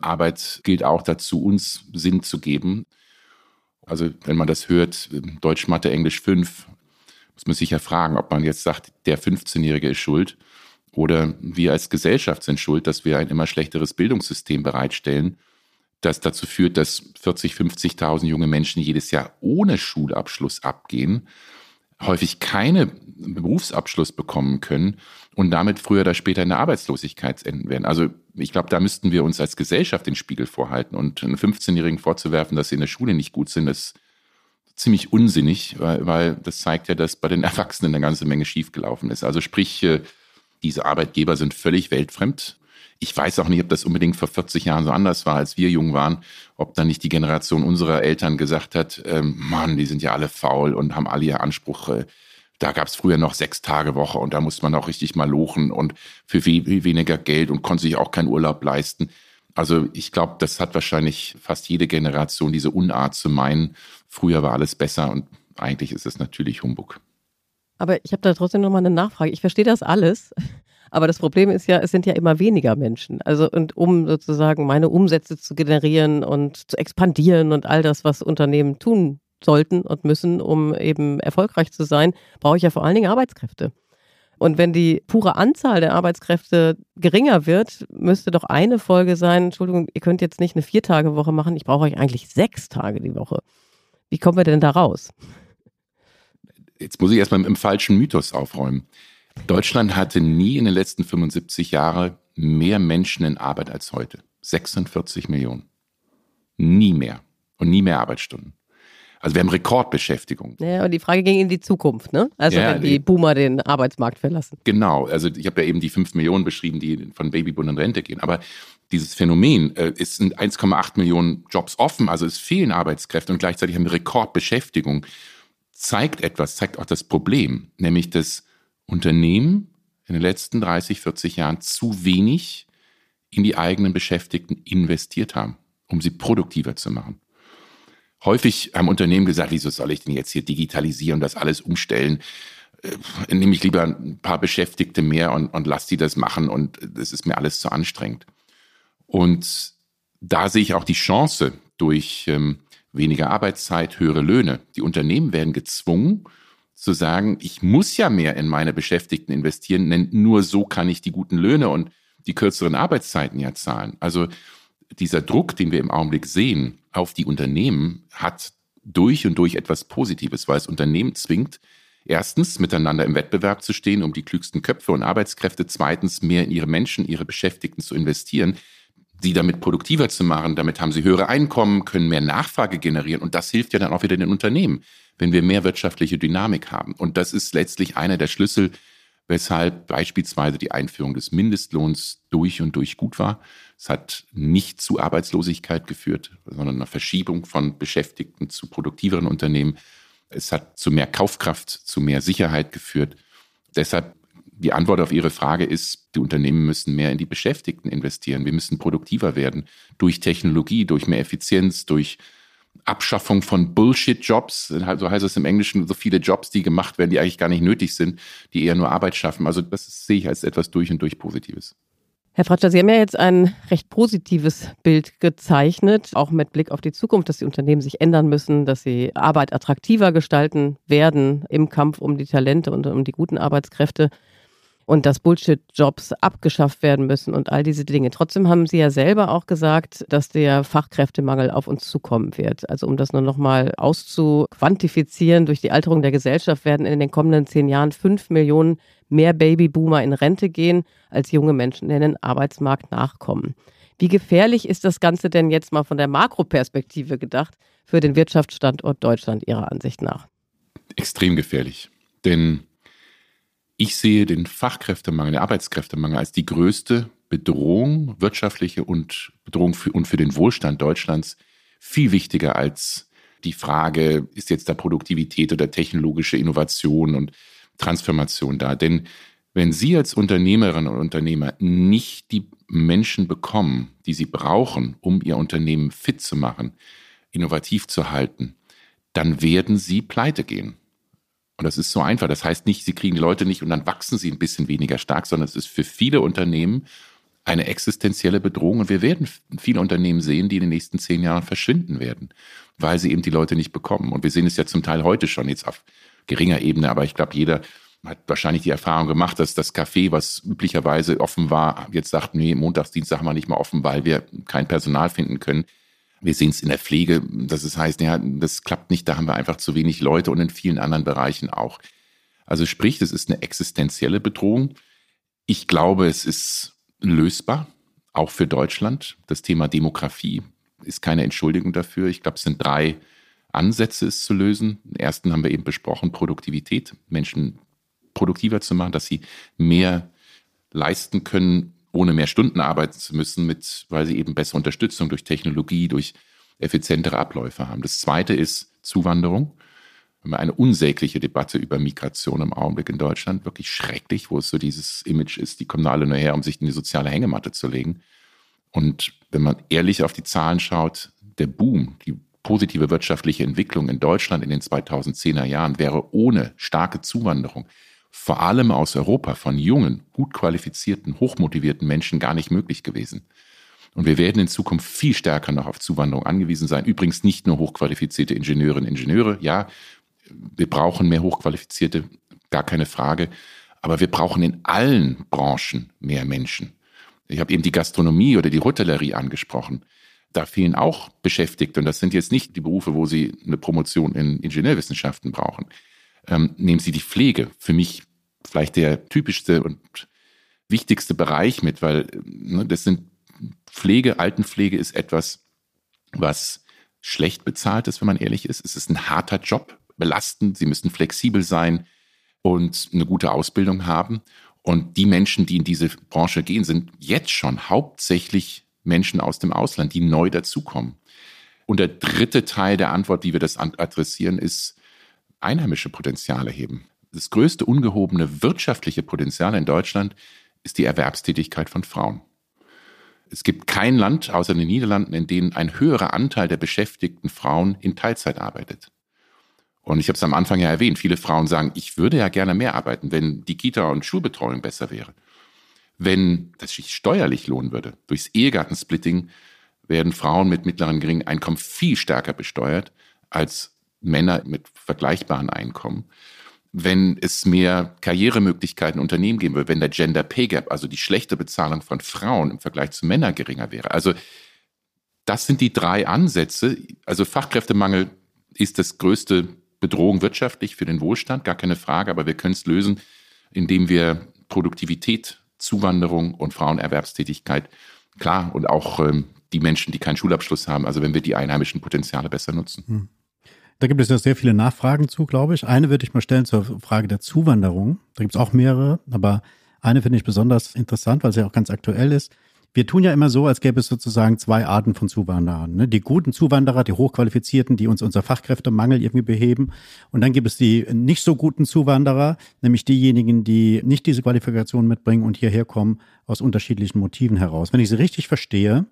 Arbeit gilt auch dazu, uns Sinn zu geben. Also wenn man das hört, Deutsch, Mathe, Englisch 5, muss man sich ja fragen, ob man jetzt sagt, der 15-Jährige ist schuld oder wir als Gesellschaft sind schuld, dass wir ein immer schlechteres Bildungssystem bereitstellen, das dazu führt, dass 40, 50.000 junge Menschen jedes Jahr ohne Schulabschluss abgehen häufig keinen Berufsabschluss bekommen können und damit früher oder später in der Arbeitslosigkeit enden werden. Also ich glaube, da müssten wir uns als Gesellschaft den Spiegel vorhalten und einen 15-Jährigen vorzuwerfen, dass sie in der Schule nicht gut sind, ist ziemlich unsinnig, weil, weil das zeigt ja, dass bei den Erwachsenen eine ganze Menge schiefgelaufen ist. Also sprich, äh, diese Arbeitgeber sind völlig weltfremd ich weiß auch nicht, ob das unbedingt vor 40 Jahren so anders war, als wir jung waren, ob dann nicht die Generation unserer Eltern gesagt hat, ähm, Mann, die sind ja alle faul und haben alle ihr Anspruch. Äh, da gab es früher noch sechs Tage Woche und da musste man auch richtig mal lochen und für viel, viel weniger Geld und konnte sich auch keinen Urlaub leisten. Also ich glaube, das hat wahrscheinlich fast jede Generation diese Unart zu meinen, früher war alles besser und eigentlich ist es natürlich Humbug. Aber ich habe da trotzdem noch mal eine Nachfrage. Ich verstehe das alles. Aber das Problem ist ja, es sind ja immer weniger Menschen. Also und um sozusagen meine Umsätze zu generieren und zu expandieren und all das, was Unternehmen tun sollten und müssen, um eben erfolgreich zu sein, brauche ich ja vor allen Dingen Arbeitskräfte. Und wenn die pure Anzahl der Arbeitskräfte geringer wird, müsste doch eine Folge sein, Entschuldigung, ihr könnt jetzt nicht eine Vier-Tage-Woche machen, ich brauche euch eigentlich sechs Tage die Woche. Wie kommen wir denn da raus? Jetzt muss ich erstmal mit dem falschen Mythos aufräumen. Deutschland hatte nie in den letzten 75 Jahren mehr Menschen in Arbeit als heute. 46 Millionen. Nie mehr. Und nie mehr Arbeitsstunden. Also wir haben Rekordbeschäftigung. Ja, und die Frage ging in die Zukunft, ne? Also ja, wenn die Boomer den Arbeitsmarkt verlassen. Genau, also ich habe ja eben die 5 Millionen beschrieben, die von Babybund in Rente gehen. Aber dieses Phänomen, äh, es sind 1,8 Millionen Jobs offen, also es fehlen Arbeitskräfte und gleichzeitig haben wir Rekordbeschäftigung, zeigt etwas, zeigt auch das Problem, nämlich dass Unternehmen in den letzten 30, 40 Jahren zu wenig in die eigenen Beschäftigten investiert haben, um sie produktiver zu machen. Häufig haben Unternehmen gesagt, wieso soll ich denn jetzt hier digitalisieren das alles umstellen? Äh, nehme ich lieber ein paar Beschäftigte mehr und, und lass die das machen und das ist mir alles zu anstrengend. Und da sehe ich auch die Chance durch ähm, weniger Arbeitszeit, höhere Löhne. Die Unternehmen werden gezwungen, zu sagen, ich muss ja mehr in meine Beschäftigten investieren, denn nur so kann ich die guten Löhne und die kürzeren Arbeitszeiten ja zahlen. Also dieser Druck, den wir im Augenblick sehen auf die Unternehmen, hat durch und durch etwas Positives, weil es Unternehmen zwingt, erstens miteinander im Wettbewerb zu stehen, um die klügsten Köpfe und Arbeitskräfte, zweitens mehr in ihre Menschen, ihre Beschäftigten zu investieren, sie damit produktiver zu machen. Damit haben sie höhere Einkommen, können mehr Nachfrage generieren und das hilft ja dann auch wieder den Unternehmen wenn wir mehr wirtschaftliche Dynamik haben. Und das ist letztlich einer der Schlüssel, weshalb beispielsweise die Einführung des Mindestlohns durch und durch gut war. Es hat nicht zu Arbeitslosigkeit geführt, sondern einer Verschiebung von Beschäftigten zu produktiveren Unternehmen. Es hat zu mehr Kaufkraft, zu mehr Sicherheit geführt. Deshalb die Antwort auf Ihre Frage ist, die Unternehmen müssen mehr in die Beschäftigten investieren. Wir müssen produktiver werden durch Technologie, durch mehr Effizienz, durch Abschaffung von Bullshit-Jobs, so heißt es im Englischen, so viele Jobs, die gemacht werden, die eigentlich gar nicht nötig sind, die eher nur Arbeit schaffen. Also das sehe ich als etwas durch und durch Positives. Herr Fratscher, Sie haben ja jetzt ein recht positives Bild gezeichnet, auch mit Blick auf die Zukunft, dass die Unternehmen sich ändern müssen, dass sie Arbeit attraktiver gestalten werden im Kampf um die Talente und um die guten Arbeitskräfte und dass Bullshit-Jobs abgeschafft werden müssen und all diese Dinge. Trotzdem haben Sie ja selber auch gesagt, dass der Fachkräftemangel auf uns zukommen wird. Also um das nur nochmal auszuquantifizieren, durch die Alterung der Gesellschaft werden in den kommenden zehn Jahren fünf Millionen mehr Babyboomer in Rente gehen, als junge Menschen in den Arbeitsmarkt nachkommen. Wie gefährlich ist das Ganze denn jetzt mal von der Makroperspektive gedacht für den Wirtschaftsstandort Deutschland Ihrer Ansicht nach? Extrem gefährlich. Denn ich sehe den Fachkräftemangel, den Arbeitskräftemangel als die größte Bedrohung, wirtschaftliche und Bedrohung für, und für den Wohlstand Deutschlands viel wichtiger als die Frage, ist jetzt da Produktivität oder technologische Innovation und Transformation da. Denn wenn Sie als Unternehmerinnen und Unternehmer nicht die Menschen bekommen, die Sie brauchen, um Ihr Unternehmen fit zu machen, innovativ zu halten, dann werden Sie pleite gehen. Und das ist so einfach. Das heißt nicht, sie kriegen die Leute nicht und dann wachsen sie ein bisschen weniger stark, sondern es ist für viele Unternehmen eine existenzielle Bedrohung. Und wir werden viele Unternehmen sehen, die in den nächsten zehn Jahren verschwinden werden, weil sie eben die Leute nicht bekommen. Und wir sehen es ja zum Teil heute schon, jetzt auf geringer Ebene, aber ich glaube, jeder hat wahrscheinlich die Erfahrung gemacht, dass das Café, was üblicherweise offen war, jetzt sagt, nee, Montags, Dienstag wir nicht mehr offen, weil wir kein Personal finden können. Wir sehen es in der Pflege, dass es heißt, ja, das klappt nicht, da haben wir einfach zu wenig Leute und in vielen anderen Bereichen auch. Also sprich, es ist eine existenzielle Bedrohung. Ich glaube, es ist lösbar, auch für Deutschland. Das Thema Demografie ist keine Entschuldigung dafür. Ich glaube, es sind drei Ansätze, es zu lösen. Den ersten haben wir eben besprochen, Produktivität, Menschen produktiver zu machen, dass sie mehr leisten können, ohne mehr Stunden arbeiten zu müssen, mit, weil sie eben bessere Unterstützung durch Technologie, durch effizientere Abläufe haben. Das zweite ist Zuwanderung. Wir haben eine unsägliche Debatte über Migration im Augenblick in Deutschland, wirklich schrecklich, wo es so dieses Image ist, die kommen alle nur her, um sich in die soziale Hängematte zu legen. Und wenn man ehrlich auf die Zahlen schaut, der Boom, die positive wirtschaftliche Entwicklung in Deutschland in den 2010er Jahren wäre ohne starke Zuwanderung vor allem aus Europa von jungen, gut qualifizierten, hochmotivierten Menschen gar nicht möglich gewesen. Und wir werden in Zukunft viel stärker noch auf Zuwanderung angewiesen sein. Übrigens nicht nur hochqualifizierte Ingenieurinnen und Ingenieure. Ja, wir brauchen mehr hochqualifizierte, gar keine Frage. Aber wir brauchen in allen Branchen mehr Menschen. Ich habe eben die Gastronomie oder die Hotellerie angesprochen. Da fehlen auch Beschäftigte. Und das sind jetzt nicht die Berufe, wo Sie eine Promotion in Ingenieurwissenschaften brauchen ähm, nehmen Sie die Pflege. Für mich vielleicht der typischste und wichtigste Bereich mit, weil ne, das sind Pflege, Altenpflege ist etwas, was schlecht bezahlt ist, wenn man ehrlich ist. Es ist ein harter Job, belastend. Sie müssen flexibel sein und eine gute Ausbildung haben. Und die Menschen, die in diese Branche gehen, sind jetzt schon hauptsächlich Menschen aus dem Ausland, die neu dazukommen. Und der dritte Teil der Antwort, wie wir das adressieren, ist einheimische Potenziale heben. Das größte ungehobene wirtschaftliche Potenzial in Deutschland ist die Erwerbstätigkeit von Frauen. Es gibt kein Land außer den Niederlanden, in dem ein höherer Anteil der beschäftigten Frauen in Teilzeit arbeitet. Und ich habe es am Anfang ja erwähnt, viele Frauen sagen, ich würde ja gerne mehr arbeiten, wenn die Kita- und Schulbetreuung besser wäre. Wenn das sich steuerlich lohnen würde, durchs Ehegattensplitting werden Frauen mit mittleren geringen Einkommen viel stärker besteuert als Männer mit vergleichbaren Einkommen. Wenn es mehr Karrieremöglichkeiten Unternehmen geben würde, wenn der Gender Pay Gap, also die schlechte Bezahlung von Frauen im Vergleich zu Männern geringer wäre. Also das sind die drei Ansätze. Also Fachkräftemangel ist das größte Bedrohung wirtschaftlich für den Wohlstand, gar keine Frage, aber wir können es lösen, indem wir Produktivität, Zuwanderung und Frauenerwerbstätigkeit, klar, und auch ähm, die Menschen, die keinen Schulabschluss haben, also wenn wir die einheimischen Potenziale besser nutzen. Hm. Da gibt es ja sehr viele Nachfragen zu, glaube ich. Eine würde ich mal stellen zur Frage der Zuwanderung. Da gibt es auch mehrere, aber eine finde ich besonders interessant, weil sie auch ganz aktuell ist. Wir tun ja immer so, als gäbe es sozusagen zwei Arten von Zuwanderern. Ne? Die guten Zuwanderer, die hochqualifizierten, die uns unser Fachkräftemangel irgendwie beheben. Und dann gibt es die nicht so guten Zuwanderer, nämlich diejenigen, die nicht diese Qualifikation mitbringen und hierher kommen aus unterschiedlichen Motiven heraus. Wenn ich sie richtig verstehe,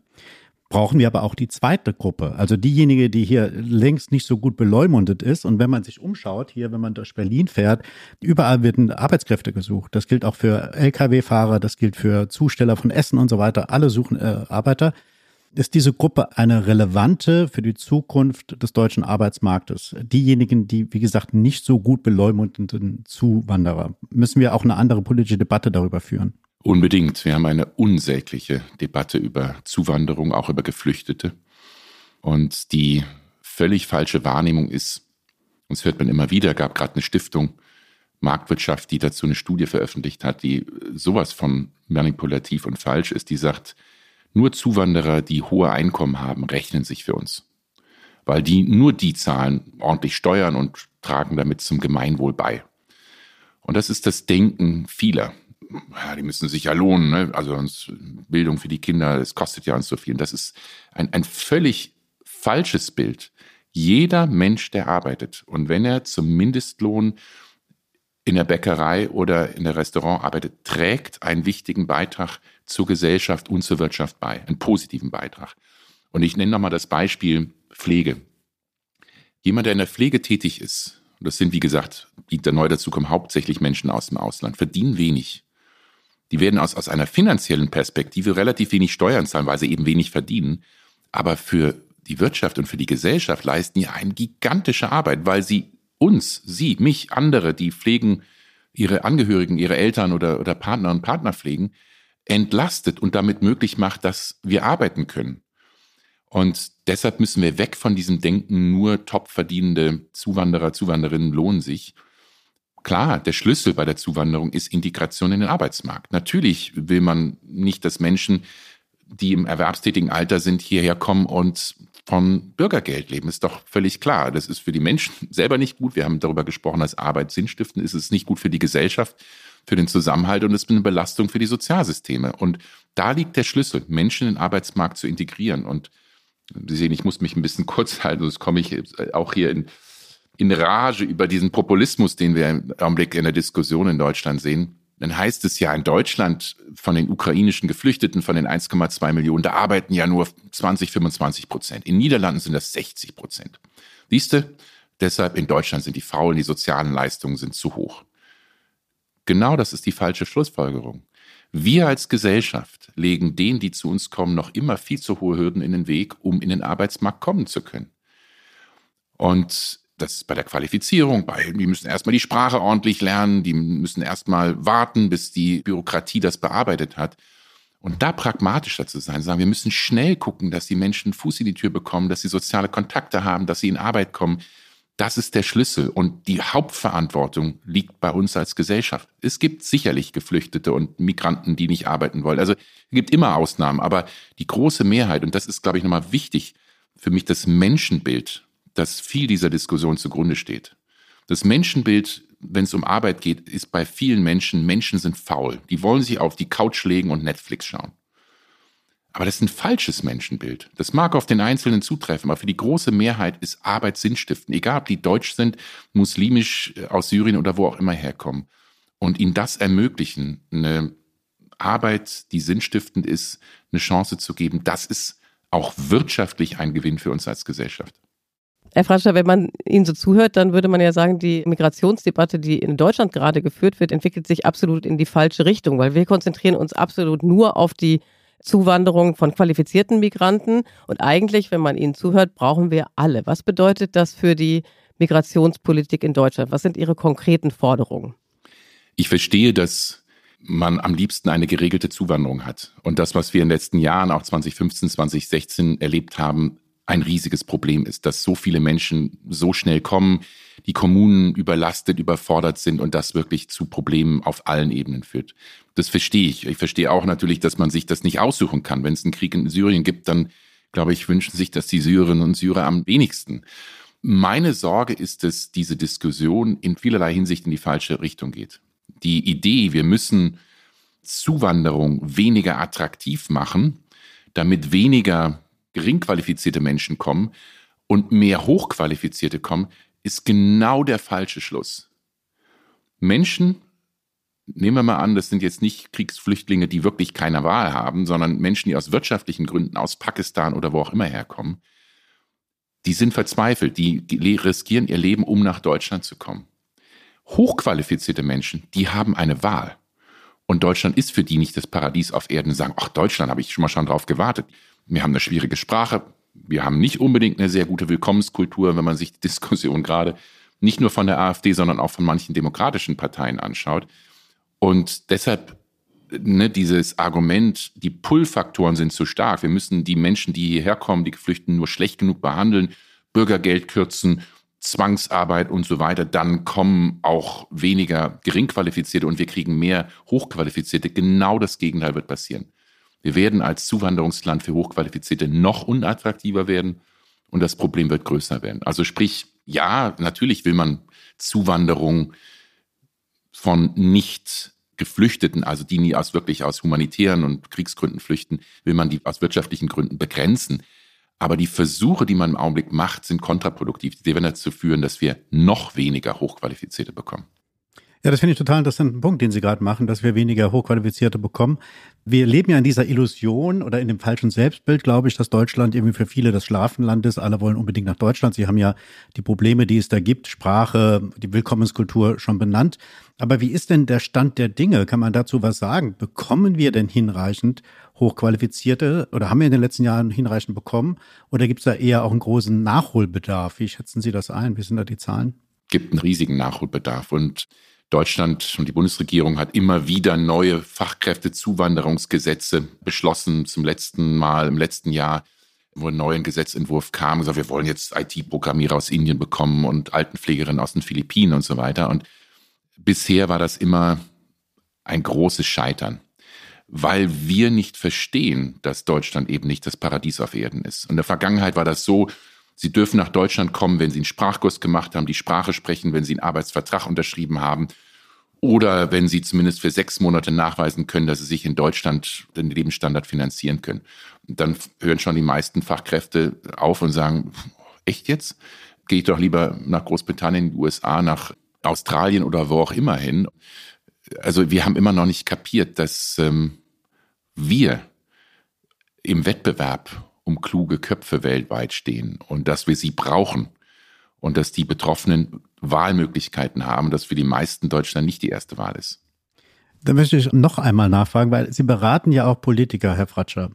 brauchen wir aber auch die zweite Gruppe, also diejenige, die hier längst nicht so gut beleumundet ist. Und wenn man sich umschaut, hier, wenn man durch Berlin fährt, überall werden Arbeitskräfte gesucht. Das gilt auch für Lkw-Fahrer, das gilt für Zusteller von Essen und so weiter. Alle suchen äh, Arbeiter. Ist diese Gruppe eine relevante für die Zukunft des deutschen Arbeitsmarktes? Diejenigen, die, wie gesagt, nicht so gut beleumundeten Zuwanderer, müssen wir auch eine andere politische Debatte darüber führen? Unbedingt. Wir haben eine unsägliche Debatte über Zuwanderung, auch über Geflüchtete. Und die völlig falsche Wahrnehmung ist, und das hört man immer wieder, gab gerade eine Stiftung Marktwirtschaft, die dazu eine Studie veröffentlicht hat, die sowas von manipulativ und falsch ist, die sagt, nur Zuwanderer, die hohe Einkommen haben, rechnen sich für uns. Weil die nur die zahlen ordentlich Steuern und tragen damit zum Gemeinwohl bei. Und das ist das Denken vieler ja, die müssen sich ja lohnen, ne? also Bildung für die Kinder, es kostet ja uns so viel. Und das ist ein, ein völlig falsches Bild. Jeder Mensch, der arbeitet und wenn er zum Mindestlohn in der Bäckerei oder in der Restaurant arbeitet, trägt einen wichtigen Beitrag zur Gesellschaft und zur Wirtschaft bei, einen positiven Beitrag. Und ich nenne nochmal das Beispiel Pflege. Jemand, der in der Pflege tätig ist, und das sind, wie gesagt, die da neu dazu kommen, hauptsächlich Menschen aus dem Ausland, verdienen wenig die werden aus, aus einer finanziellen Perspektive relativ wenig Steuern zahlen, weil sie eben wenig verdienen. Aber für die Wirtschaft und für die Gesellschaft leisten ja eine gigantische Arbeit, weil sie uns, sie, mich, andere, die pflegen ihre Angehörigen, ihre Eltern oder, oder Partner und Partner pflegen, entlastet und damit möglich macht, dass wir arbeiten können. Und deshalb müssen wir weg von diesem Denken, nur top verdienende Zuwanderer, Zuwanderinnen lohnen sich Klar, der Schlüssel bei der Zuwanderung ist Integration in den Arbeitsmarkt. Natürlich will man nicht, dass Menschen, die im erwerbstätigen Alter sind, hierher kommen und von Bürgergeld leben. Ist doch völlig klar. Das ist für die Menschen selber nicht gut. Wir haben darüber gesprochen, als Arbeit sinnstiftend ist es nicht gut für die Gesellschaft, für den Zusammenhalt und es ist eine Belastung für die Sozialsysteme. Und da liegt der Schlüssel, Menschen in den Arbeitsmarkt zu integrieren. Und Sie sehen, ich muss mich ein bisschen kurz halten, sonst komme ich auch hier in in Rage über diesen Populismus, den wir im Augenblick in der Diskussion in Deutschland sehen, dann heißt es ja in Deutschland von den ukrainischen Geflüchteten, von den 1,2 Millionen, da arbeiten ja nur 20, 25 Prozent. In Niederlanden sind das 60 Prozent. Siehste, deshalb in Deutschland sind die Faulen, die sozialen Leistungen sind zu hoch. Genau das ist die falsche Schlussfolgerung. Wir als Gesellschaft legen denen, die zu uns kommen, noch immer viel zu hohe Hürden in den Weg, um in den Arbeitsmarkt kommen zu können. Und das ist bei der Qualifizierung, bei, die müssen erstmal die Sprache ordentlich lernen, die müssen erstmal warten, bis die Bürokratie das bearbeitet hat. Und da pragmatischer zu sein, sagen, wir müssen schnell gucken, dass die Menschen Fuß in die Tür bekommen, dass sie soziale Kontakte haben, dass sie in Arbeit kommen. Das ist der Schlüssel. Und die Hauptverantwortung liegt bei uns als Gesellschaft. Es gibt sicherlich Geflüchtete und Migranten, die nicht arbeiten wollen. Also es gibt immer Ausnahmen. Aber die große Mehrheit, und das ist, glaube ich, nochmal wichtig, für mich das Menschenbild das viel dieser Diskussion zugrunde steht. Das Menschenbild, wenn es um Arbeit geht, ist bei vielen Menschen, Menschen sind faul. Die wollen sich auf die Couch legen und Netflix schauen. Aber das ist ein falsches Menschenbild. Das mag auf den Einzelnen zutreffen, aber für die große Mehrheit ist Arbeit sinnstiftend. Egal, ob die deutsch sind, muslimisch äh, aus Syrien oder wo auch immer herkommen. Und ihnen das ermöglichen, eine Arbeit, die sinnstiftend ist, eine Chance zu geben, das ist auch wirtschaftlich ein Gewinn für uns als Gesellschaft. Herr Fratscher, wenn man Ihnen so zuhört, dann würde man ja sagen, die Migrationsdebatte, die in Deutschland gerade geführt wird, entwickelt sich absolut in die falsche Richtung, weil wir konzentrieren uns absolut nur auf die Zuwanderung von qualifizierten Migranten. Und eigentlich, wenn man Ihnen zuhört, brauchen wir alle. Was bedeutet das für die Migrationspolitik in Deutschland? Was sind Ihre konkreten Forderungen? Ich verstehe, dass man am liebsten eine geregelte Zuwanderung hat. Und das, was wir in den letzten Jahren, auch 2015, 2016 erlebt haben, ein riesiges Problem ist, dass so viele Menschen so schnell kommen, die Kommunen überlastet, überfordert sind und das wirklich zu Problemen auf allen Ebenen führt. Das verstehe ich. Ich verstehe auch natürlich, dass man sich das nicht aussuchen kann. Wenn es einen Krieg in Syrien gibt, dann glaube ich, wünschen sich das die Syrerinnen und Syrer am wenigsten. Meine Sorge ist, dass diese Diskussion in vielerlei Hinsicht in die falsche Richtung geht. Die Idee, wir müssen Zuwanderung weniger attraktiv machen, damit weniger gering qualifizierte Menschen kommen und mehr hochqualifizierte kommen, ist genau der falsche Schluss. Menschen nehmen wir mal an, das sind jetzt nicht Kriegsflüchtlinge, die wirklich keine Wahl haben, sondern Menschen, die aus wirtschaftlichen Gründen aus Pakistan oder wo auch immer herkommen, die sind verzweifelt, die, riskieren ihr Leben, um nach Deutschland zu kommen. Hochqualifizierte Menschen, die haben eine Wahl. Und Deutschland ist für die nicht das Paradies auf Erden, sagen, ach, Deutschland habe ich schon mal schon drauf gewartet. Wir haben eine schwierige Sprache. Wir haben nicht unbedingt eine sehr gute Willkommenskultur, wenn man sich die Diskussion gerade nicht nur von der AfD, sondern auch von manchen demokratischen Parteien anschaut. Und deshalb ne, dieses Argument, die Pull-Faktoren sind zu stark. Wir müssen die Menschen, die hierher kommen, die Geflüchteten nur schlecht genug behandeln, Bürgergeld kürzen, Zwangsarbeit und so weiter, dann kommen auch weniger Geringqualifizierte und wir kriegen mehr Hochqualifizierte. Genau das Gegenteil wird passieren. Wir werden als Zuwanderungsland für Hochqualifizierte noch unattraktiver werden und das Problem wird größer werden. Also sprich, ja, natürlich will man Zuwanderung von nicht Geflüchteten, also die nie aus wirklich aus humanitären und Kriegsgründen flüchten, will man die aus wirtschaftlichen Gründen begrenzen. Aber die Versuche, die man im Augenblick macht, sind kontraproduktiv. Die werden dazu führen, dass wir noch weniger Hochqualifizierte bekommen. Ja, das finde ich total interessanten Punkt, den Sie gerade machen, dass wir weniger Hochqualifizierte bekommen. Wir leben ja in dieser Illusion oder in dem falschen Selbstbild, glaube ich, dass Deutschland irgendwie für viele das Schlafenland ist. Alle wollen unbedingt nach Deutschland. Sie haben ja die Probleme, die es da gibt, Sprache, die Willkommenskultur schon benannt. Aber wie ist denn der Stand der Dinge? Kann man dazu was sagen? Bekommen wir denn hinreichend Hochqualifizierte oder haben wir in den letzten Jahren hinreichend bekommen? Oder gibt es da eher auch einen großen Nachholbedarf? Wie schätzen Sie das ein? Wie sind da die Zahlen? Gibt einen riesigen Nachholbedarf und Deutschland und die Bundesregierung hat immer wieder neue Fachkräftezuwanderungsgesetze beschlossen. Zum letzten Mal im letzten Jahr, wo ein neuer Gesetzentwurf kam, gesagt, wir wollen jetzt IT-Programmierer aus Indien bekommen und Altenpflegerinnen aus den Philippinen und so weiter. Und bisher war das immer ein großes Scheitern, weil wir nicht verstehen, dass Deutschland eben nicht das Paradies auf Erden ist. In der Vergangenheit war das so, Sie dürfen nach Deutschland kommen, wenn Sie einen Sprachkurs gemacht haben, die Sprache sprechen, wenn Sie einen Arbeitsvertrag unterschrieben haben oder wenn Sie zumindest für sechs Monate nachweisen können, dass Sie sich in Deutschland den Lebensstandard finanzieren können. Und dann hören schon die meisten Fachkräfte auf und sagen, echt jetzt? Gehe ich doch lieber nach Großbritannien, USA, nach Australien oder wo auch immer hin. Also wir haben immer noch nicht kapiert, dass ähm, wir im Wettbewerb um kluge Köpfe weltweit stehen und dass wir sie brauchen und dass die Betroffenen Wahlmöglichkeiten haben, dass für die meisten Deutschland nicht die erste Wahl ist. Da möchte ich noch einmal nachfragen, weil Sie beraten ja auch Politiker, Herr Fratscher.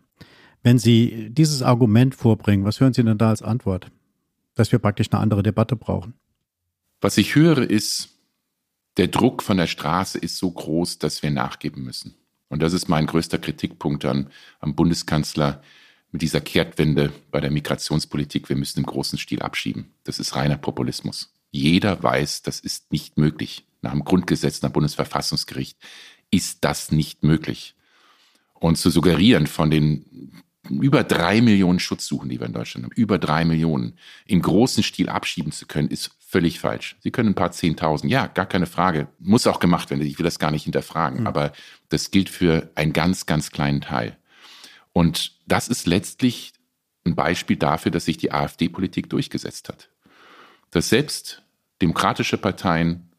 Wenn Sie dieses Argument vorbringen, was hören Sie denn da als Antwort? Dass wir praktisch eine andere Debatte brauchen. Was ich höre ist, der Druck von der Straße ist so groß, dass wir nachgeben müssen. Und das ist mein größter Kritikpunkt an, am Bundeskanzler, mit dieser Kehrtwende bei der Migrationspolitik, wir müssen im großen Stil abschieben. Das ist reiner Populismus. Jeder weiß, das ist nicht möglich. Nach dem Grundgesetz, nach dem Bundesverfassungsgericht ist das nicht möglich. Und zu suggerieren von den über drei Millionen Schutzsuchen, die wir in Deutschland haben, über drei Millionen, im großen Stil abschieben zu können, ist völlig falsch. Sie können ein paar Zehntausend, ja, gar keine Frage. Muss auch gemacht werden. Ich will das gar nicht hinterfragen. Mhm. Aber das gilt für einen ganz, ganz kleinen Teil. Und das ist letztlich ein Beispiel dafür, dass sich die AfD-Politik durchgesetzt hat. Dass selbst demokratische Parteien,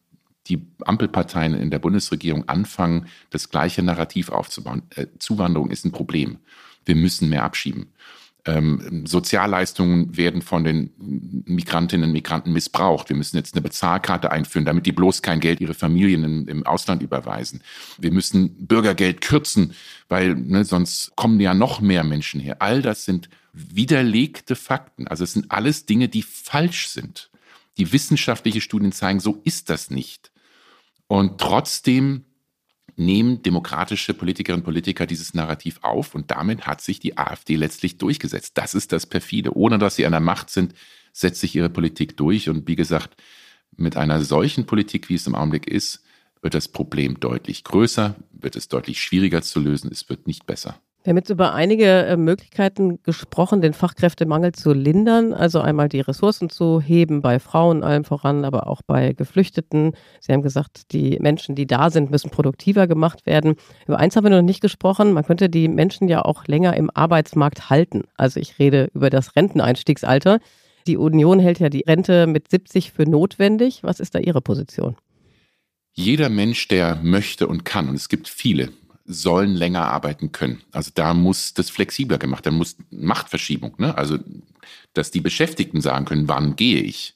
die Ampelparteien in der Bundesregierung anfangen, das gleiche Narrativ aufzubauen. Äh, Zuwanderung ist ein Problem. Wir müssen mehr abschieben. Ähm, Sozialleistungen werden von den Migrantinnen und Migranten missbraucht. Wir müssen jetzt eine Bezahlkarte einführen, damit die bloß kein Geld ihre Familien im, im Ausland überweisen. Wir müssen Bürgergeld kürzen, weil ne, sonst kommen ja noch mehr Menschen her. All das sind widerlegte Fakten. Also es sind alles Dinge, die falsch sind. Die wissenschaftliche Studien zeigen, so ist das nicht. Und trotzdem nehmen demokratische Politikerinnen und Politiker dieses Narrativ auf und damit hat sich die AfD letztlich durchgesetzt. Das ist das perfide. Ohne dass sie an der Macht sind, setzt sich ihre Politik durch und wie gesagt, mit einer solchen Politik, wie es im Augenblick ist, wird das Problem deutlich größer, wird es deutlich schwieriger zu lösen, es wird nicht besser. Wir haben jetzt über einige äh, Möglichkeiten gesprochen, den Fachkräftemangel zu lindern. Also einmal die Ressourcen zu heben bei Frauen allem voran, aber auch bei Geflüchteten. Sie haben gesagt, die Menschen, die da sind, müssen produktiver gemacht werden. Über eins haben wir noch nicht gesprochen. Man könnte die Menschen ja auch länger im Arbeitsmarkt halten. Also ich rede über das Renteneinstiegsalter. Die Union hält ja die Rente mit 70 für notwendig. Was ist da Ihre Position? Jeder Mensch, der möchte und kann, und es gibt viele, sollen länger arbeiten können. Also da muss das flexibler gemacht, da muss Machtverschiebung, ne? Also dass die Beschäftigten sagen können, wann gehe ich?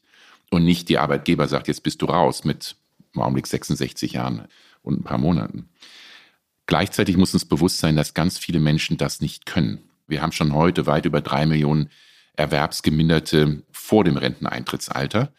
Und nicht die Arbeitgeber sagt, jetzt bist du raus mit im Augenblick 66 Jahren und ein paar Monaten. Gleichzeitig muss uns bewusst sein, dass ganz viele Menschen das nicht können. Wir haben schon heute weit über drei Millionen Erwerbsgeminderte vor dem Renteneintrittsalter.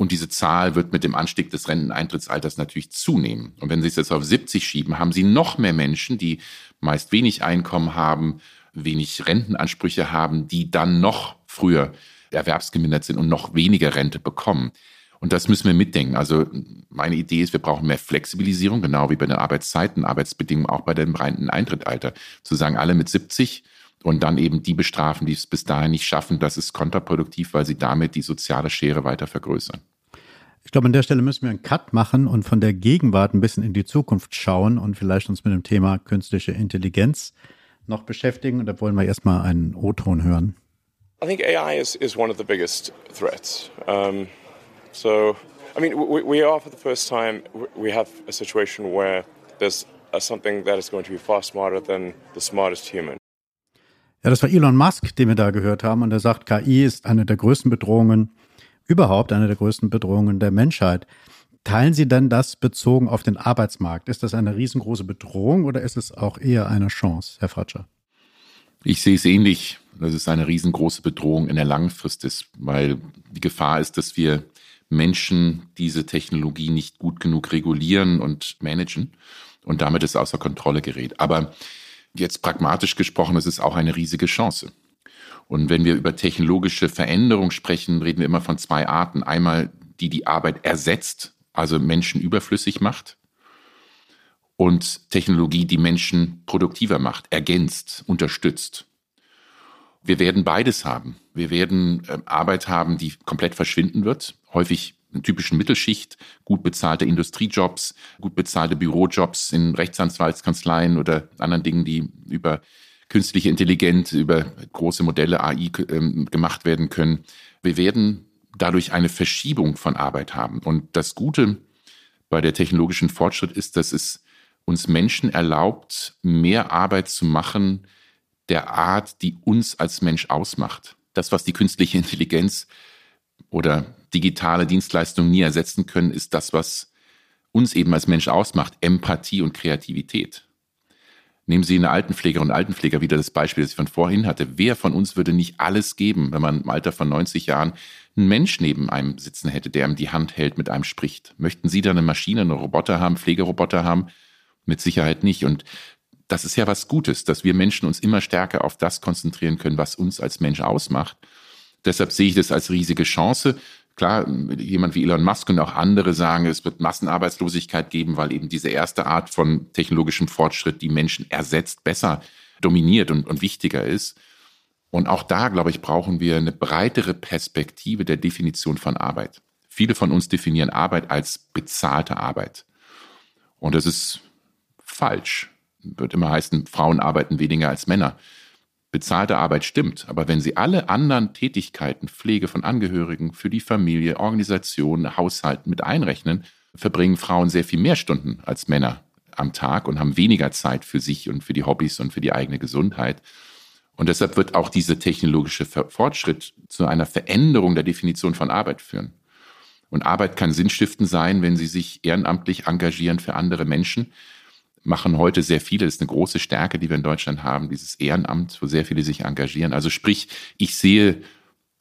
Und diese Zahl wird mit dem Anstieg des Renteneintrittsalters natürlich zunehmen. Und wenn Sie es jetzt auf 70 schieben, haben Sie noch mehr Menschen, die meist wenig Einkommen haben, wenig Rentenansprüche haben, die dann noch früher erwerbsgemindert sind und noch weniger Rente bekommen. Und das müssen wir mitdenken. Also meine Idee ist, wir brauchen mehr Flexibilisierung, genau wie bei den Arbeitszeiten, Arbeitsbedingungen, auch bei dem reinen Eintrittalter. Zu sagen, alle mit 70 und dann eben die bestrafen, die es bis dahin nicht schaffen, das ist kontraproduktiv, weil sie damit die soziale Schere weiter vergrößern. Ich glaube, an der Stelle müssen wir einen Cut machen und von der Gegenwart ein bisschen in die Zukunft schauen und vielleicht uns mit dem Thema künstliche Intelligenz noch beschäftigen. Und da wollen wir erstmal einen O-Ton hören. I think AI is, is one of the biggest threats. Um, so, I mean, we, we are for the first time, we have a situation where there's something that is going to be far smarter than the smartest human. Ja, das war Elon Musk, den wir da gehört haben. Und er sagt, KI ist eine der größten Bedrohungen überhaupt, eine der größten Bedrohungen der Menschheit. Teilen Sie denn das bezogen auf den Arbeitsmarkt? Ist das eine riesengroße Bedrohung oder ist es auch eher eine Chance, Herr Fratscher? Ich sehe es ähnlich, dass es eine riesengroße Bedrohung in der Langfrist ist, weil die Gefahr ist, dass wir Menschen diese Technologie nicht gut genug regulieren und managen und damit es außer Kontrolle gerät. Aber Jetzt pragmatisch gesprochen, es ist auch eine riesige Chance. Und wenn wir über technologische Veränderung sprechen, reden wir immer von zwei Arten. Einmal die die Arbeit ersetzt, also Menschen überflüssig macht. Und Technologie, die Menschen produktiver macht, ergänzt, unterstützt. Wir werden beides haben. Wir werden äh, Arbeit haben, die komplett verschwinden wird, häufig typischen Mittelschicht, gut bezahlte Industriejobs, gut bezahlte Bürojobs in Rechtsanwaltskanzleien oder anderen Dingen, die über künstliche Intelligenz, über große Modelle AI ähm, gemacht werden können. Wir werden dadurch eine Verschiebung von Arbeit haben. Und das Gute bei der technologischen Fortschritt ist, dass es uns Menschen erlaubt, mehr Arbeit zu machen der Art, die uns als Mensch ausmacht. Das, was die künstliche Intelligenz oder digitale Dienstleistungen nie ersetzen können, ist das, was uns eben als Mensch ausmacht, Empathie und Kreativität. Nehmen Sie eine Altenpfleger und Altenpfleger wieder das Beispiel, das ich von vorhin hatte. Wer von uns würde nicht alles geben, wenn man im Alter von 90 Jahren einen Mensch neben einem sitzen hätte, der ihm die Hand hält, mit einem spricht? Möchten Sie dann eine Maschine, einen Roboter haben, Pflegeroboter haben? Mit Sicherheit nicht. Und das ist ja was Gutes, dass wir Menschen uns immer stärker auf das konzentrieren können, was uns als Mensch ausmacht. Deshalb sehe ich das als riesige Chance. Klar, jemand wie Elon Musk und auch andere sagen, es wird Massenarbeitslosigkeit geben, weil eben diese erste Art von technologischem Fortschritt die Menschen ersetzt, besser dominiert und, und wichtiger ist. Und auch da, glaube ich, brauchen wir eine breitere Perspektive der Definition von Arbeit. Viele von uns definieren Arbeit als bezahlte Arbeit. Und das ist falsch. Wird immer heißen, Frauen arbeiten weniger als Männer bezahlte Arbeit stimmt, aber wenn Sie alle anderen Tätigkeiten, Pflege von Angehörigen, für die Familie, Organisation, Haushalt mit einrechnen, verbringen Frauen sehr viel mehr Stunden als Männer am Tag und haben weniger Zeit für sich und für die Hobbys und für die eigene Gesundheit. Und deshalb wird auch dieser technologische Fortschritt zu einer Veränderung der Definition von Arbeit führen. Und Arbeit kann sinnstiftend sein, wenn Sie sich ehrenamtlich engagieren für andere Menschen, machen heute sehr viele. Das ist eine große Stärke, die wir in Deutschland haben, dieses Ehrenamt, wo sehr viele sich engagieren. Also sprich, ich sehe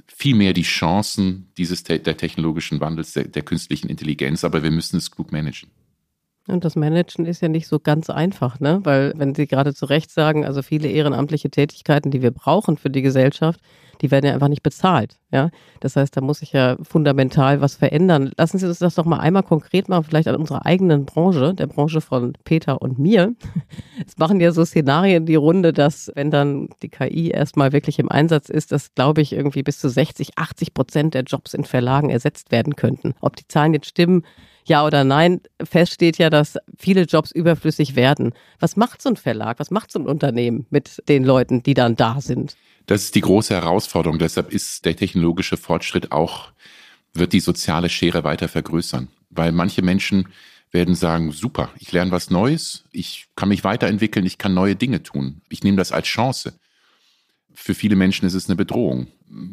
vielmehr die Chancen dieses der technologischen Wandels, der, der künstlichen Intelligenz, aber wir müssen es klug managen. Und das Managen ist ja nicht so ganz einfach, ne? Weil, wenn Sie gerade zu Recht sagen, also viele ehrenamtliche Tätigkeiten, die wir brauchen für die Gesellschaft, die werden ja einfach nicht bezahlt. Ja? Das heißt, da muss sich ja fundamental was verändern. Lassen Sie uns das doch mal einmal konkret machen, vielleicht an unserer eigenen Branche, der Branche von Peter und mir. Es machen ja so Szenarien die Runde, dass wenn dann die KI erstmal wirklich im Einsatz ist, dass, glaube ich, irgendwie bis zu 60, 80 Prozent der Jobs in Verlagen ersetzt werden könnten. Ob die Zahlen jetzt stimmen, ja oder nein, fest steht ja, dass viele Jobs überflüssig werden. Was macht so ein Verlag, was macht so ein Unternehmen mit den Leuten, die dann da sind? Das ist die große Herausforderung. Deshalb ist der technologische Fortschritt auch, wird die soziale Schere weiter vergrößern. Weil manche Menschen werden sagen, super, ich lerne was Neues, ich kann mich weiterentwickeln, ich kann neue Dinge tun. Ich nehme das als Chance. Für viele Menschen ist es eine Bedrohung.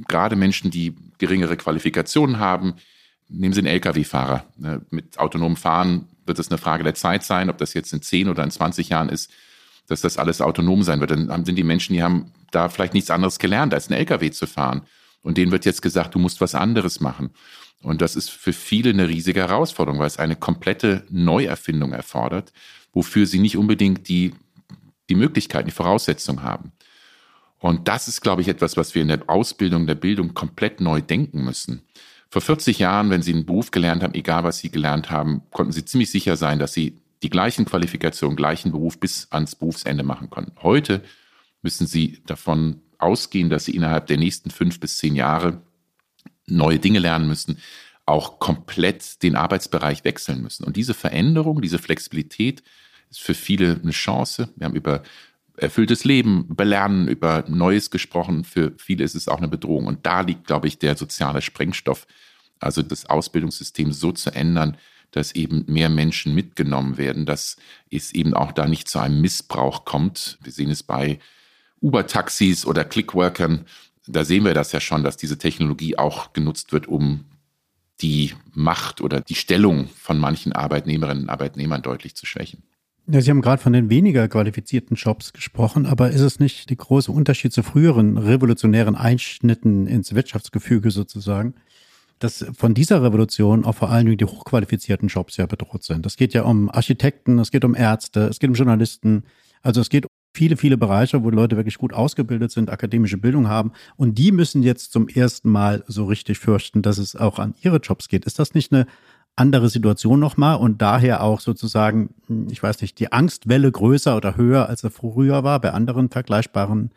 Gerade Menschen, die geringere Qualifikationen haben, nehmen Sie einen Lkw-Fahrer. Ne, mit autonomem Fahren wird es eine Frage der Zeit sein, ob das jetzt in 10 oder in 20 Jahren ist, dass das alles autonom sein wird. Dann sind die Menschen, die haben da vielleicht nichts anderes gelernt, als einen Lkw zu fahren. Und denen wird jetzt gesagt, du musst was anderes machen. Und das ist für viele eine riesige Herausforderung, weil es eine komplette Neuerfindung erfordert, wofür sie nicht unbedingt die, die Möglichkeiten, die Voraussetzungen haben. Und das ist, glaube ich, etwas, was wir in der Ausbildung, der Bildung komplett neu denken müssen. Vor 40 Jahren, wenn Sie einen Beruf gelernt haben, egal was Sie gelernt haben, konnten Sie ziemlich sicher sein, dass Sie die gleichen Qualifikationen, gleichen Beruf bis ans Berufsende machen konnten. Heute müssen Sie davon ausgehen, dass Sie innerhalb der nächsten fünf bis zehn Jahre neue Dinge lernen müssen, auch komplett den Arbeitsbereich wechseln müssen. Und diese Veränderung, diese Flexibilität ist für viele eine Chance. Wir haben über erfülltes Leben, über Lernen, über Neues gesprochen. Für viele ist es auch eine Bedrohung. Und da liegt, glaube ich, der soziale Sprengstoff, also das Ausbildungssystem so zu ändern, dass eben mehr Menschen mitgenommen werden, dass es eben auch da nicht zu einem Missbrauch kommt. Wir sehen es bei Uber-Taxis oder Clickworkern. Da sehen wir das ja schon, dass diese Technologie auch genutzt wird, um die Macht oder die Stellung von manchen Arbeitnehmerinnen und Arbeitnehmern deutlich zu schwächen. Ja, Sie haben gerade von den weniger qualifizierten Jobs gesprochen, aber ist es nicht der große Unterschied zu früheren revolutionären Einschnitten ins Wirtschaftsgefüge sozusagen, dass von dieser Revolution auch vor allem die hochqualifizierten Jobs ja bedroht sind? Es geht ja um Architekten, es geht um Ärzte, es geht um Journalisten. Also es geht um viele, viele Bereiche, wo Leute wirklich gut ausgebildet sind, akademische Bildung haben und die müssen jetzt zum ersten Mal so richtig fürchten, dass es auch an ihre Jobs geht. Ist das nicht eine andere Situation nochmal und daher auch sozusagen, hm, ich weiß nicht, die Angstwelle größer oder höher, als er früher war bei anderen vergleichbaren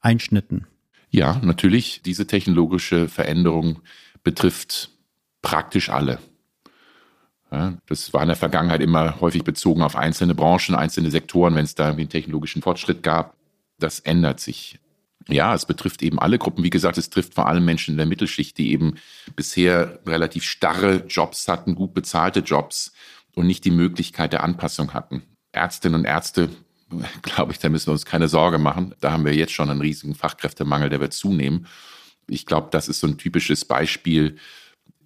Einschnitten. Ja, natürlich, diese technologische Veränderung betrifft praktisch alle. Ja, das war in der Vergangenheit immer häufig bezogen auf einzelne Branchen, einzelne Sektoren, wenn es da einen technologischen Fortschritt gab. Das ändert sich ja, es betrifft eben alle Gruppen. Wie gesagt, es trifft vor allem Menschen in der Mittelschicht, die eben bisher relativ starre Jobs hatten, gut bezahlte Jobs und nicht die Möglichkeit der Anpassung hatten. Ärztinnen und Ärzte, glaube ich, da müssen wir uns keine Sorge machen. Da haben wir jetzt schon einen riesigen Fachkräftemangel, der wird zunehmen. Ich glaube, das ist so ein typisches Beispiel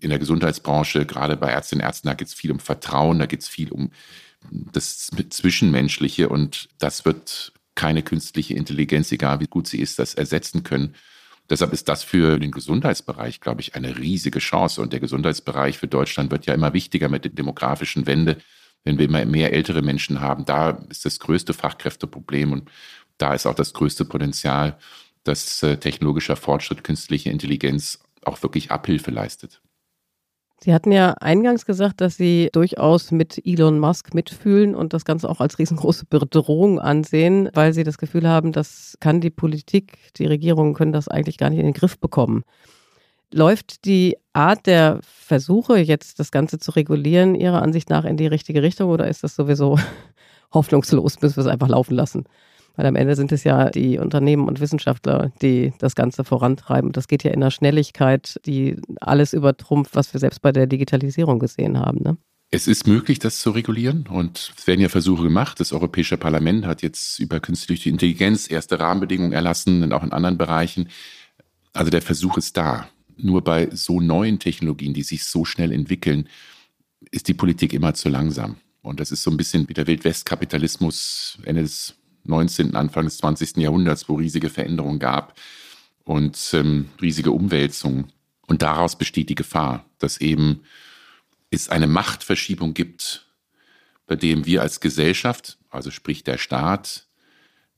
in der Gesundheitsbranche, gerade bei Ärztinnen und Ärzten, da geht es viel um Vertrauen, da geht es viel um das Zwischenmenschliche und das wird keine künstliche Intelligenz, egal wie gut sie ist, das ersetzen können. Deshalb ist das für den Gesundheitsbereich, glaube ich, eine riesige Chance. Und der Gesundheitsbereich für Deutschland wird ja immer wichtiger mit der demografischen Wende. Wenn wir immer mehr ältere Menschen haben, da ist das größte Fachkräfteproblem und da ist auch das größte Potenzial, dass äh, technologischer Fortschritt, künstliche Intelligenz auch wirklich Abhilfe leistet. Sie hatten ja eingangs gesagt, dass Sie durchaus mit Elon Musk mitfühlen und das Ganze auch als riesengroße Bedrohung ansehen, weil Sie das Gefühl haben, das kann die Politik, die Regierungen können das eigentlich gar nicht in den Griff bekommen. Läuft die Art der Versuche, jetzt das Ganze zu regulieren, Ihrer Ansicht nach in die richtige Richtung oder ist das sowieso hoffnungslos, müssen wir es einfach laufen lassen? Weil am Ende sind es ja die Unternehmen und Wissenschaftler, die das Ganze vorantreiben. Das geht ja in einer Schnelligkeit, die alles übertrumpft, was wir selbst bei der Digitalisierung gesehen haben. Ne? Es ist möglich, das zu regulieren und es werden ja Versuche gemacht. Das Europäische Parlament hat jetzt über künstliche Intelligenz erste Rahmenbedingungen erlassen und auch in anderen Bereichen. Also der Versuch ist da. Nur bei so neuen Technologien, die sich so schnell entwickeln, ist die Politik immer zu langsam. Und das ist so ein bisschen wie der Wildwestkapitalismus Ende des 19., Anfang des 20. Jahrhunderts, wo riesige Veränderungen gab und ähm, riesige Umwälzungen. Und daraus besteht die Gefahr, dass eben es eine Machtverschiebung gibt, bei dem wir als Gesellschaft, also sprich der Staat,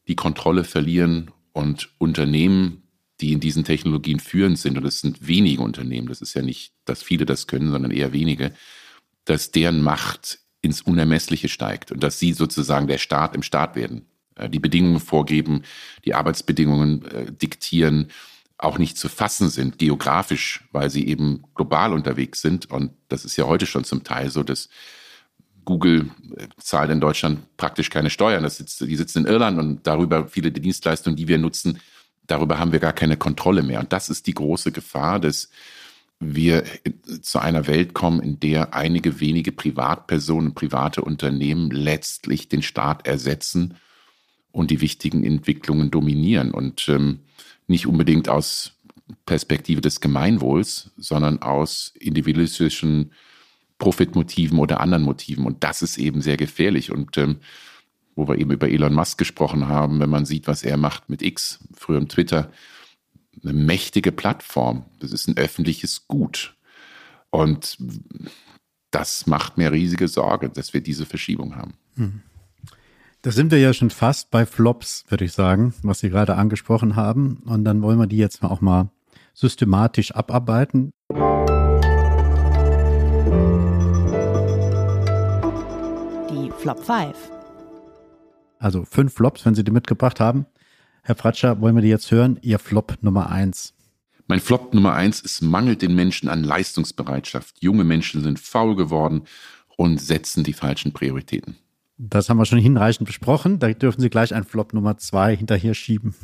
die Kontrolle verlieren und Unternehmen, die in diesen Technologien führend sind, und es sind wenige Unternehmen, das ist ja nicht, dass viele das können, sondern eher wenige, dass deren Macht ins Unermessliche steigt und dass sie sozusagen der Staat im Staat werden. Äh, die Bedingungen vorgeben, die Arbeitsbedingungen äh, diktieren, auch nicht zu fassen sind, geografisch, weil sie eben global unterwegs sind. Und das ist ja heute schon zum Teil so, dass Google äh, zahlt in Deutschland praktisch keine Steuern. Das sitzt, die sitzen in Irland und darüber viele der Dienstleistungen, die wir nutzen, darüber haben wir gar keine Kontrolle mehr. Und das ist die große Gefahr, dass wir zu einer Welt kommen, in der einige wenige Privatpersonen, private Unternehmen letztlich den Staat ersetzen und die wichtigen Entwicklungen dominieren. Und ähm, nicht unbedingt aus Perspektive des Gemeinwohls, sondern aus individualistischen Profitmotiven oder anderen Motiven. Und das ist eben sehr gefährlich. Und ähm, wo wir eben über Elon Musk gesprochen haben, wenn man sieht, was er macht mit X, früher Twitter, eine mächtige Plattform. Das ist ein öffentliches Gut. Und das macht mir riesige Sorge, dass wir diese Verschiebung haben. Hm. Da sind wir ja schon fast bei Flops, würde ich sagen, was Sie gerade angesprochen haben. Und dann wollen wir die jetzt auch mal systematisch abarbeiten. Die Flop 5. Also fünf Flops, wenn Sie die mitgebracht haben. Herr Fratscher, wollen wir die jetzt hören? Ihr Flop Nummer eins. Mein Flop Nummer eins ist, mangelt den Menschen an Leistungsbereitschaft. Junge Menschen sind faul geworden und setzen die falschen Prioritäten. Das haben wir schon hinreichend besprochen. Da dürfen Sie gleich ein Flop Nummer zwei hinterher schieben.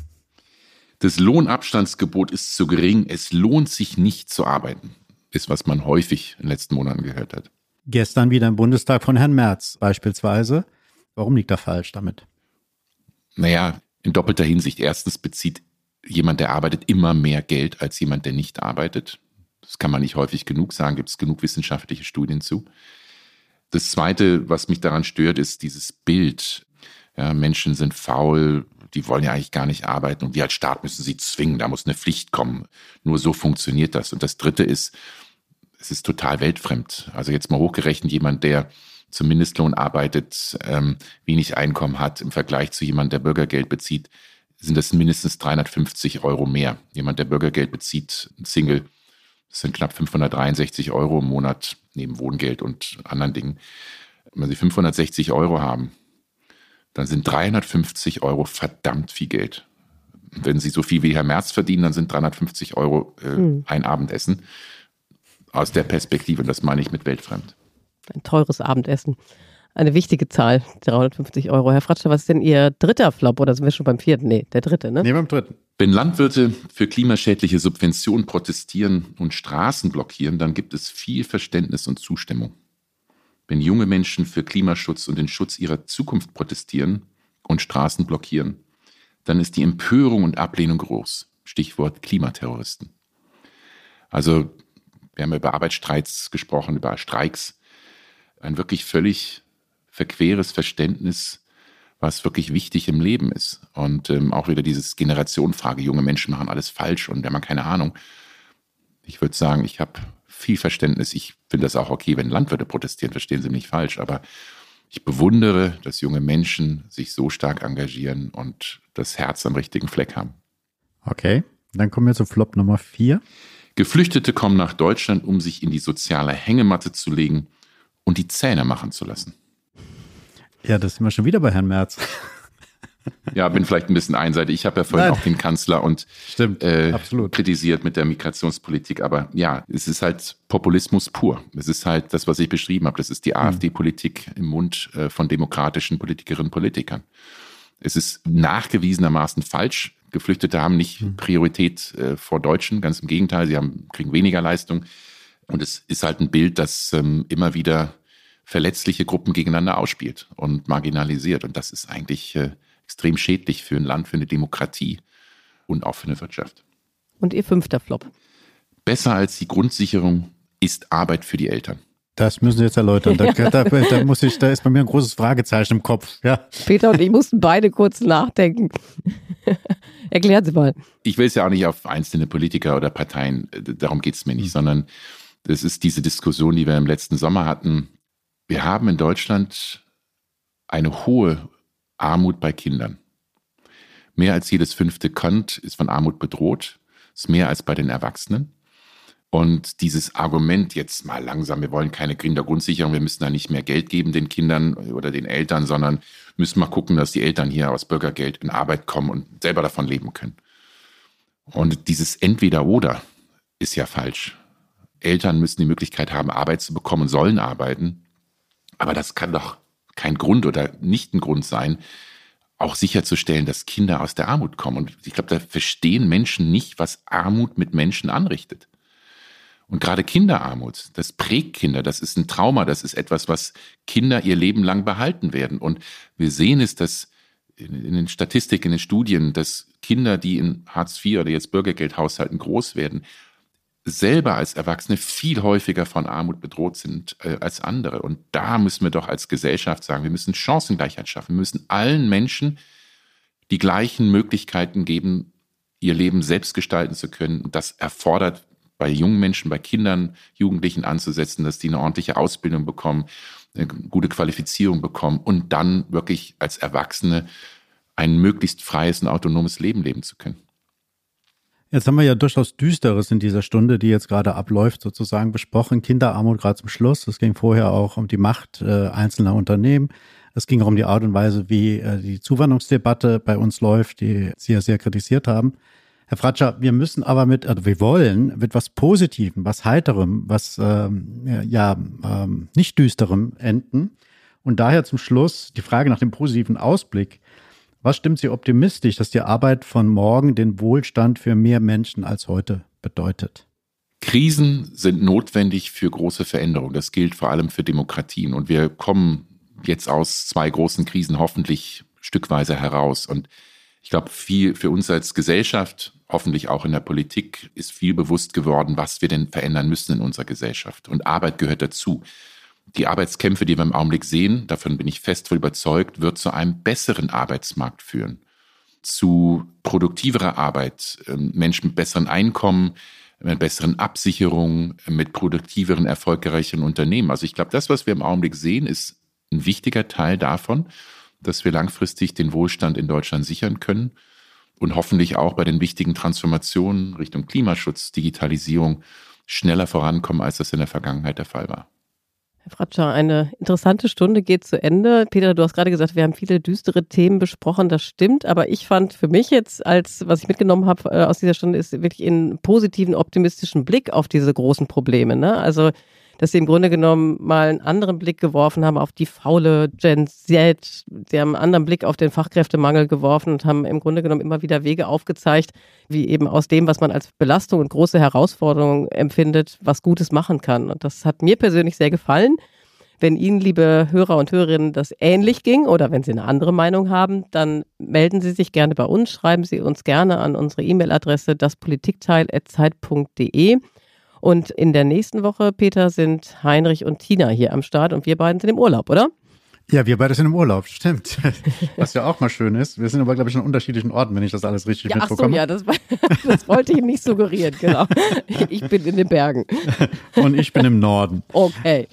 Das Lohnabstandsgebot ist zu gering. Es lohnt sich nicht zu arbeiten. Ist, was man häufig in den letzten Monaten gehört hat. Gestern wieder im Bundestag von Herrn Merz beispielsweise. Warum liegt er falsch damit? Naja, in doppelter Hinsicht. Erstens bezieht jemand, der arbeitet, immer mehr Geld als jemand, der nicht arbeitet. Das kann man nicht häufig genug sagen, gibt es genug wissenschaftliche Studien zu. Das Zweite, was mich daran stört, ist dieses Bild. Ja, Menschen sind faul, die wollen ja eigentlich gar nicht arbeiten und wir als Staat müssen sie zwingen, da muss eine Pflicht kommen. Nur so funktioniert das. Und das Dritte ist, es ist total weltfremd. Also jetzt mal hochgerechnet, jemand, der zum Mindestlohn arbeitet, ähm, wenig Einkommen hat im Vergleich zu jemand, der Bürgergeld bezieht, sind das mindestens 350 Euro mehr. Jemand, der Bürgergeld bezieht, ein Single, das sind knapp 563 Euro im Monat neben Wohngeld und anderen Dingen. Wenn Sie 560 Euro haben, dann sind 350 Euro verdammt viel Geld. Wenn Sie so viel wie Herr Merz verdienen, dann sind 350 Euro äh, hm. ein Abendessen. Aus der Perspektive, und das meine ich mit weltfremd. Ein teures Abendessen. Eine wichtige Zahl, 350 Euro. Herr Fratscher, was ist denn Ihr dritter Flop? Oder sind wir schon beim vierten? Nee, der dritte, ne? Nee, beim dritten. Wenn Landwirte für klimaschädliche Subventionen protestieren und Straßen blockieren, dann gibt es viel Verständnis und Zustimmung. Wenn junge Menschen für Klimaschutz und den Schutz ihrer Zukunft protestieren und Straßen blockieren, dann ist die Empörung und Ablehnung groß. Stichwort Klimaterroristen. Also, wir haben über Arbeitsstreits gesprochen, über Streiks ein wirklich völlig verqueres Verständnis, was wirklich wichtig im Leben ist. Und ähm, auch wieder dieses Generationenfrage, junge Menschen machen alles falsch und haben keine Ahnung. Ich würde sagen, ich habe viel Verständnis. Ich finde das auch okay, wenn Landwirte protestieren, verstehen Sie mich falsch, aber ich bewundere, dass junge Menschen sich so stark engagieren und das Herz am richtigen Fleck haben. Okay, dann kommen wir zu Flop Nummer vier. Geflüchtete kommen nach Deutschland, um sich in die soziale Hängematte zu legen und die Zähne machen zu lassen. Ja, das sind wir schon wieder bei Herrn Merz. Ja, bin vielleicht ein bisschen einseitig. Ich habe ja vorhin Nein. auch den Kanzler und Stimmt, äh, kritisiert mit der Migrationspolitik. Aber ja, es ist halt Populismus pur. Es ist halt das, was ich beschrieben habe. Das ist die hm. AfD-Politik im Mund äh, von demokratischen Politikerinnen und Politikern. Es ist nachgewiesenermaßen falsch. Geflüchtete haben nicht hm. Priorität äh, vor Deutschen. Ganz im Gegenteil, sie haben, kriegen weniger Leistung. Und es ist halt ein Bild, das ähm, immer wieder verletzliche Gruppen gegeneinander ausspielt und marginalisiert. Und das ist eigentlich äh, extrem schädlich für ein Land, für eine Demokratie und auch für eine Wirtschaft. Und Ihr fünfter Flop? Besser als die Grundsicherung ist Arbeit für die Eltern. Das müssen Sie jetzt erläutern. Da, da, da, muss ich, da ist bei mir ein großes Fragezeichen im Kopf. Ja. Peter und ich mussten beide kurz nachdenken. Erklären Sie mal. Ich will es ja auch nicht auf einzelne Politiker oder Parteien, äh, darum geht es mir nicht, mhm. sondern das ist diese Diskussion, die wir im letzten Sommer hatten. Wir haben in Deutschland eine hohe Armut bei Kindern. Mehr als jedes fünfte Kind ist von Armut bedroht. Ist mehr als bei den Erwachsenen. Und dieses Argument jetzt mal langsam, wir wollen keine Kindergrundsicherung, wir müssen da nicht mehr Geld geben den Kindern oder den Eltern, sondern müssen mal gucken, dass die Eltern hier aus Bürgergeld in Arbeit kommen und selber davon leben können. Und dieses Entweder-Oder ist ja falsch. Eltern müssen die Möglichkeit haben, Arbeit zu bekommen und sollen arbeiten. Aber das kann doch kein Grund oder nicht ein Grund sein, auch sicherzustellen, dass Kinder aus der Armut kommen. Und ich glaube, da verstehen Menschen nicht, was Armut mit Menschen anrichtet. Und gerade Kinderarmut, das prägt Kinder, das ist ein Trauma, das ist etwas, was Kinder ihr Leben lang behalten werden. Und wir sehen es, dass in den Statistiken, in den Studien, dass Kinder, die in Hartz IV oder jetzt Bürgergeldhaushalten groß werden, selber als Erwachsene viel häufiger von Armut bedroht sind äh, als andere. Und da müssen wir doch als Gesellschaft sagen, wir müssen Chancengleichheit schaffen. Wir müssen allen Menschen die gleichen Möglichkeiten geben, ihr Leben selbst gestalten zu können. Und das erfordert bei jungen Menschen, bei Kindern, Jugendlichen anzusetzen, dass die eine ordentliche Ausbildung bekommen, eine gute Qualifizierung bekommen und dann wirklich als Erwachsene ein möglichst freies und autonomes Leben leben zu können. Jetzt haben wir ja durchaus Düsteres in dieser Stunde, die jetzt gerade abläuft, sozusagen besprochen. Kinderarmut gerade zum Schluss. Es ging vorher auch um die Macht äh, einzelner Unternehmen. Es ging auch um die Art und Weise, wie äh, die Zuwanderungsdebatte bei uns läuft, die Sie ja sehr kritisiert haben. Herr Fratscher, wir müssen aber mit, also wir wollen mit was Positivem, was Heiterem, was ähm, ja ähm, nicht Düsterem enden. Und daher zum Schluss die Frage nach dem positiven Ausblick. Was stimmt Sie optimistisch, dass die Arbeit von morgen den Wohlstand für mehr Menschen als heute bedeutet? Krisen sind notwendig für große Veränderungen. Das gilt vor allem für Demokratien. Und wir kommen jetzt aus zwei großen Krisen hoffentlich stückweise heraus. Und ich glaube, viel für uns als Gesellschaft, hoffentlich auch in der Politik, ist viel bewusst geworden, was wir denn verändern müssen in unserer Gesellschaft. Und Arbeit gehört dazu die Arbeitskämpfe, die wir im Augenblick sehen, davon bin ich fest überzeugt, wird zu einem besseren Arbeitsmarkt führen. Zu produktiverer Arbeit, ähm, Menschen mit besseren Einkommen, mit besseren Absicherungen, mit produktiveren, erfolgreicheren Unternehmen. Also ich glaube, das, was wir im Augenblick sehen, ist ein wichtiger Teil davon, dass wir langfristig den Wohlstand in Deutschland sichern können und hoffentlich auch bei den wichtigen Transformationen Richtung Klimaschutz, Digitalisierung schneller vorankommen, als das in der Vergangenheit der Fall war. Herr Fratscher, eine interessante Stunde geht zu Ende. Peter, du hast gerade gesagt, wir haben viele düstere Themen besprochen, das stimmt, aber ich fand für mich jetzt, als was ich mitgenommen habe äh, aus dieser Stunde, ist wirklich einen positiven, optimistischen Blick auf diese großen Probleme. Ne? Also dass sie im Grunde genommen mal einen anderen Blick geworfen haben auf die faule Gen Z. Sie haben einen anderen Blick auf den Fachkräftemangel geworfen und haben im Grunde genommen immer wieder Wege aufgezeigt, wie eben aus dem, was man als Belastung und große Herausforderung empfindet, was Gutes machen kann. Und das hat mir persönlich sehr gefallen. Wenn Ihnen, liebe Hörer und Hörerinnen, das ähnlich ging oder wenn Sie eine andere Meinung haben, dann melden Sie sich gerne bei uns, schreiben Sie uns gerne an unsere E-Mail-Adresse daspolitikteil.zeit.de. Und in der nächsten Woche, Peter, sind Heinrich und Tina hier am Start und wir beiden sind im Urlaub, oder? Ja, wir beide sind im Urlaub, stimmt. Was ja auch mal schön ist. Wir sind aber, glaube ich, an unterschiedlichen Orten, wenn ich das alles richtig ja, mitbekomme. Ach so, ja, das, das wollte ich nicht suggerieren, genau. Ich bin in den Bergen. Und ich bin im Norden. Okay.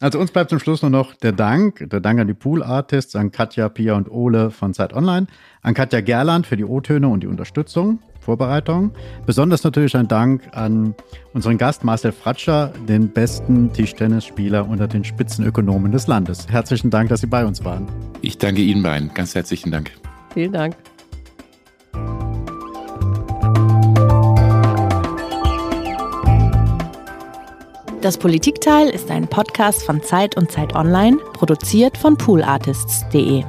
Also uns bleibt zum Schluss nur noch der Dank. Der Dank an die Pool Artists, an Katja, Pia und Ole von Zeit Online, an Katja Gerland für die O-Töne und die Unterstützung. Vorbereitung. Besonders natürlich ein Dank an unseren Gast Marcel Fratscher, den besten Tischtennisspieler unter den Spitzenökonomen des Landes. Herzlichen Dank, dass Sie bei uns waren. Ich danke Ihnen beiden. Ganz herzlichen Dank. Vielen Dank. Das Politikteil ist ein Podcast von Zeit und Zeit Online, produziert von poolartists.de.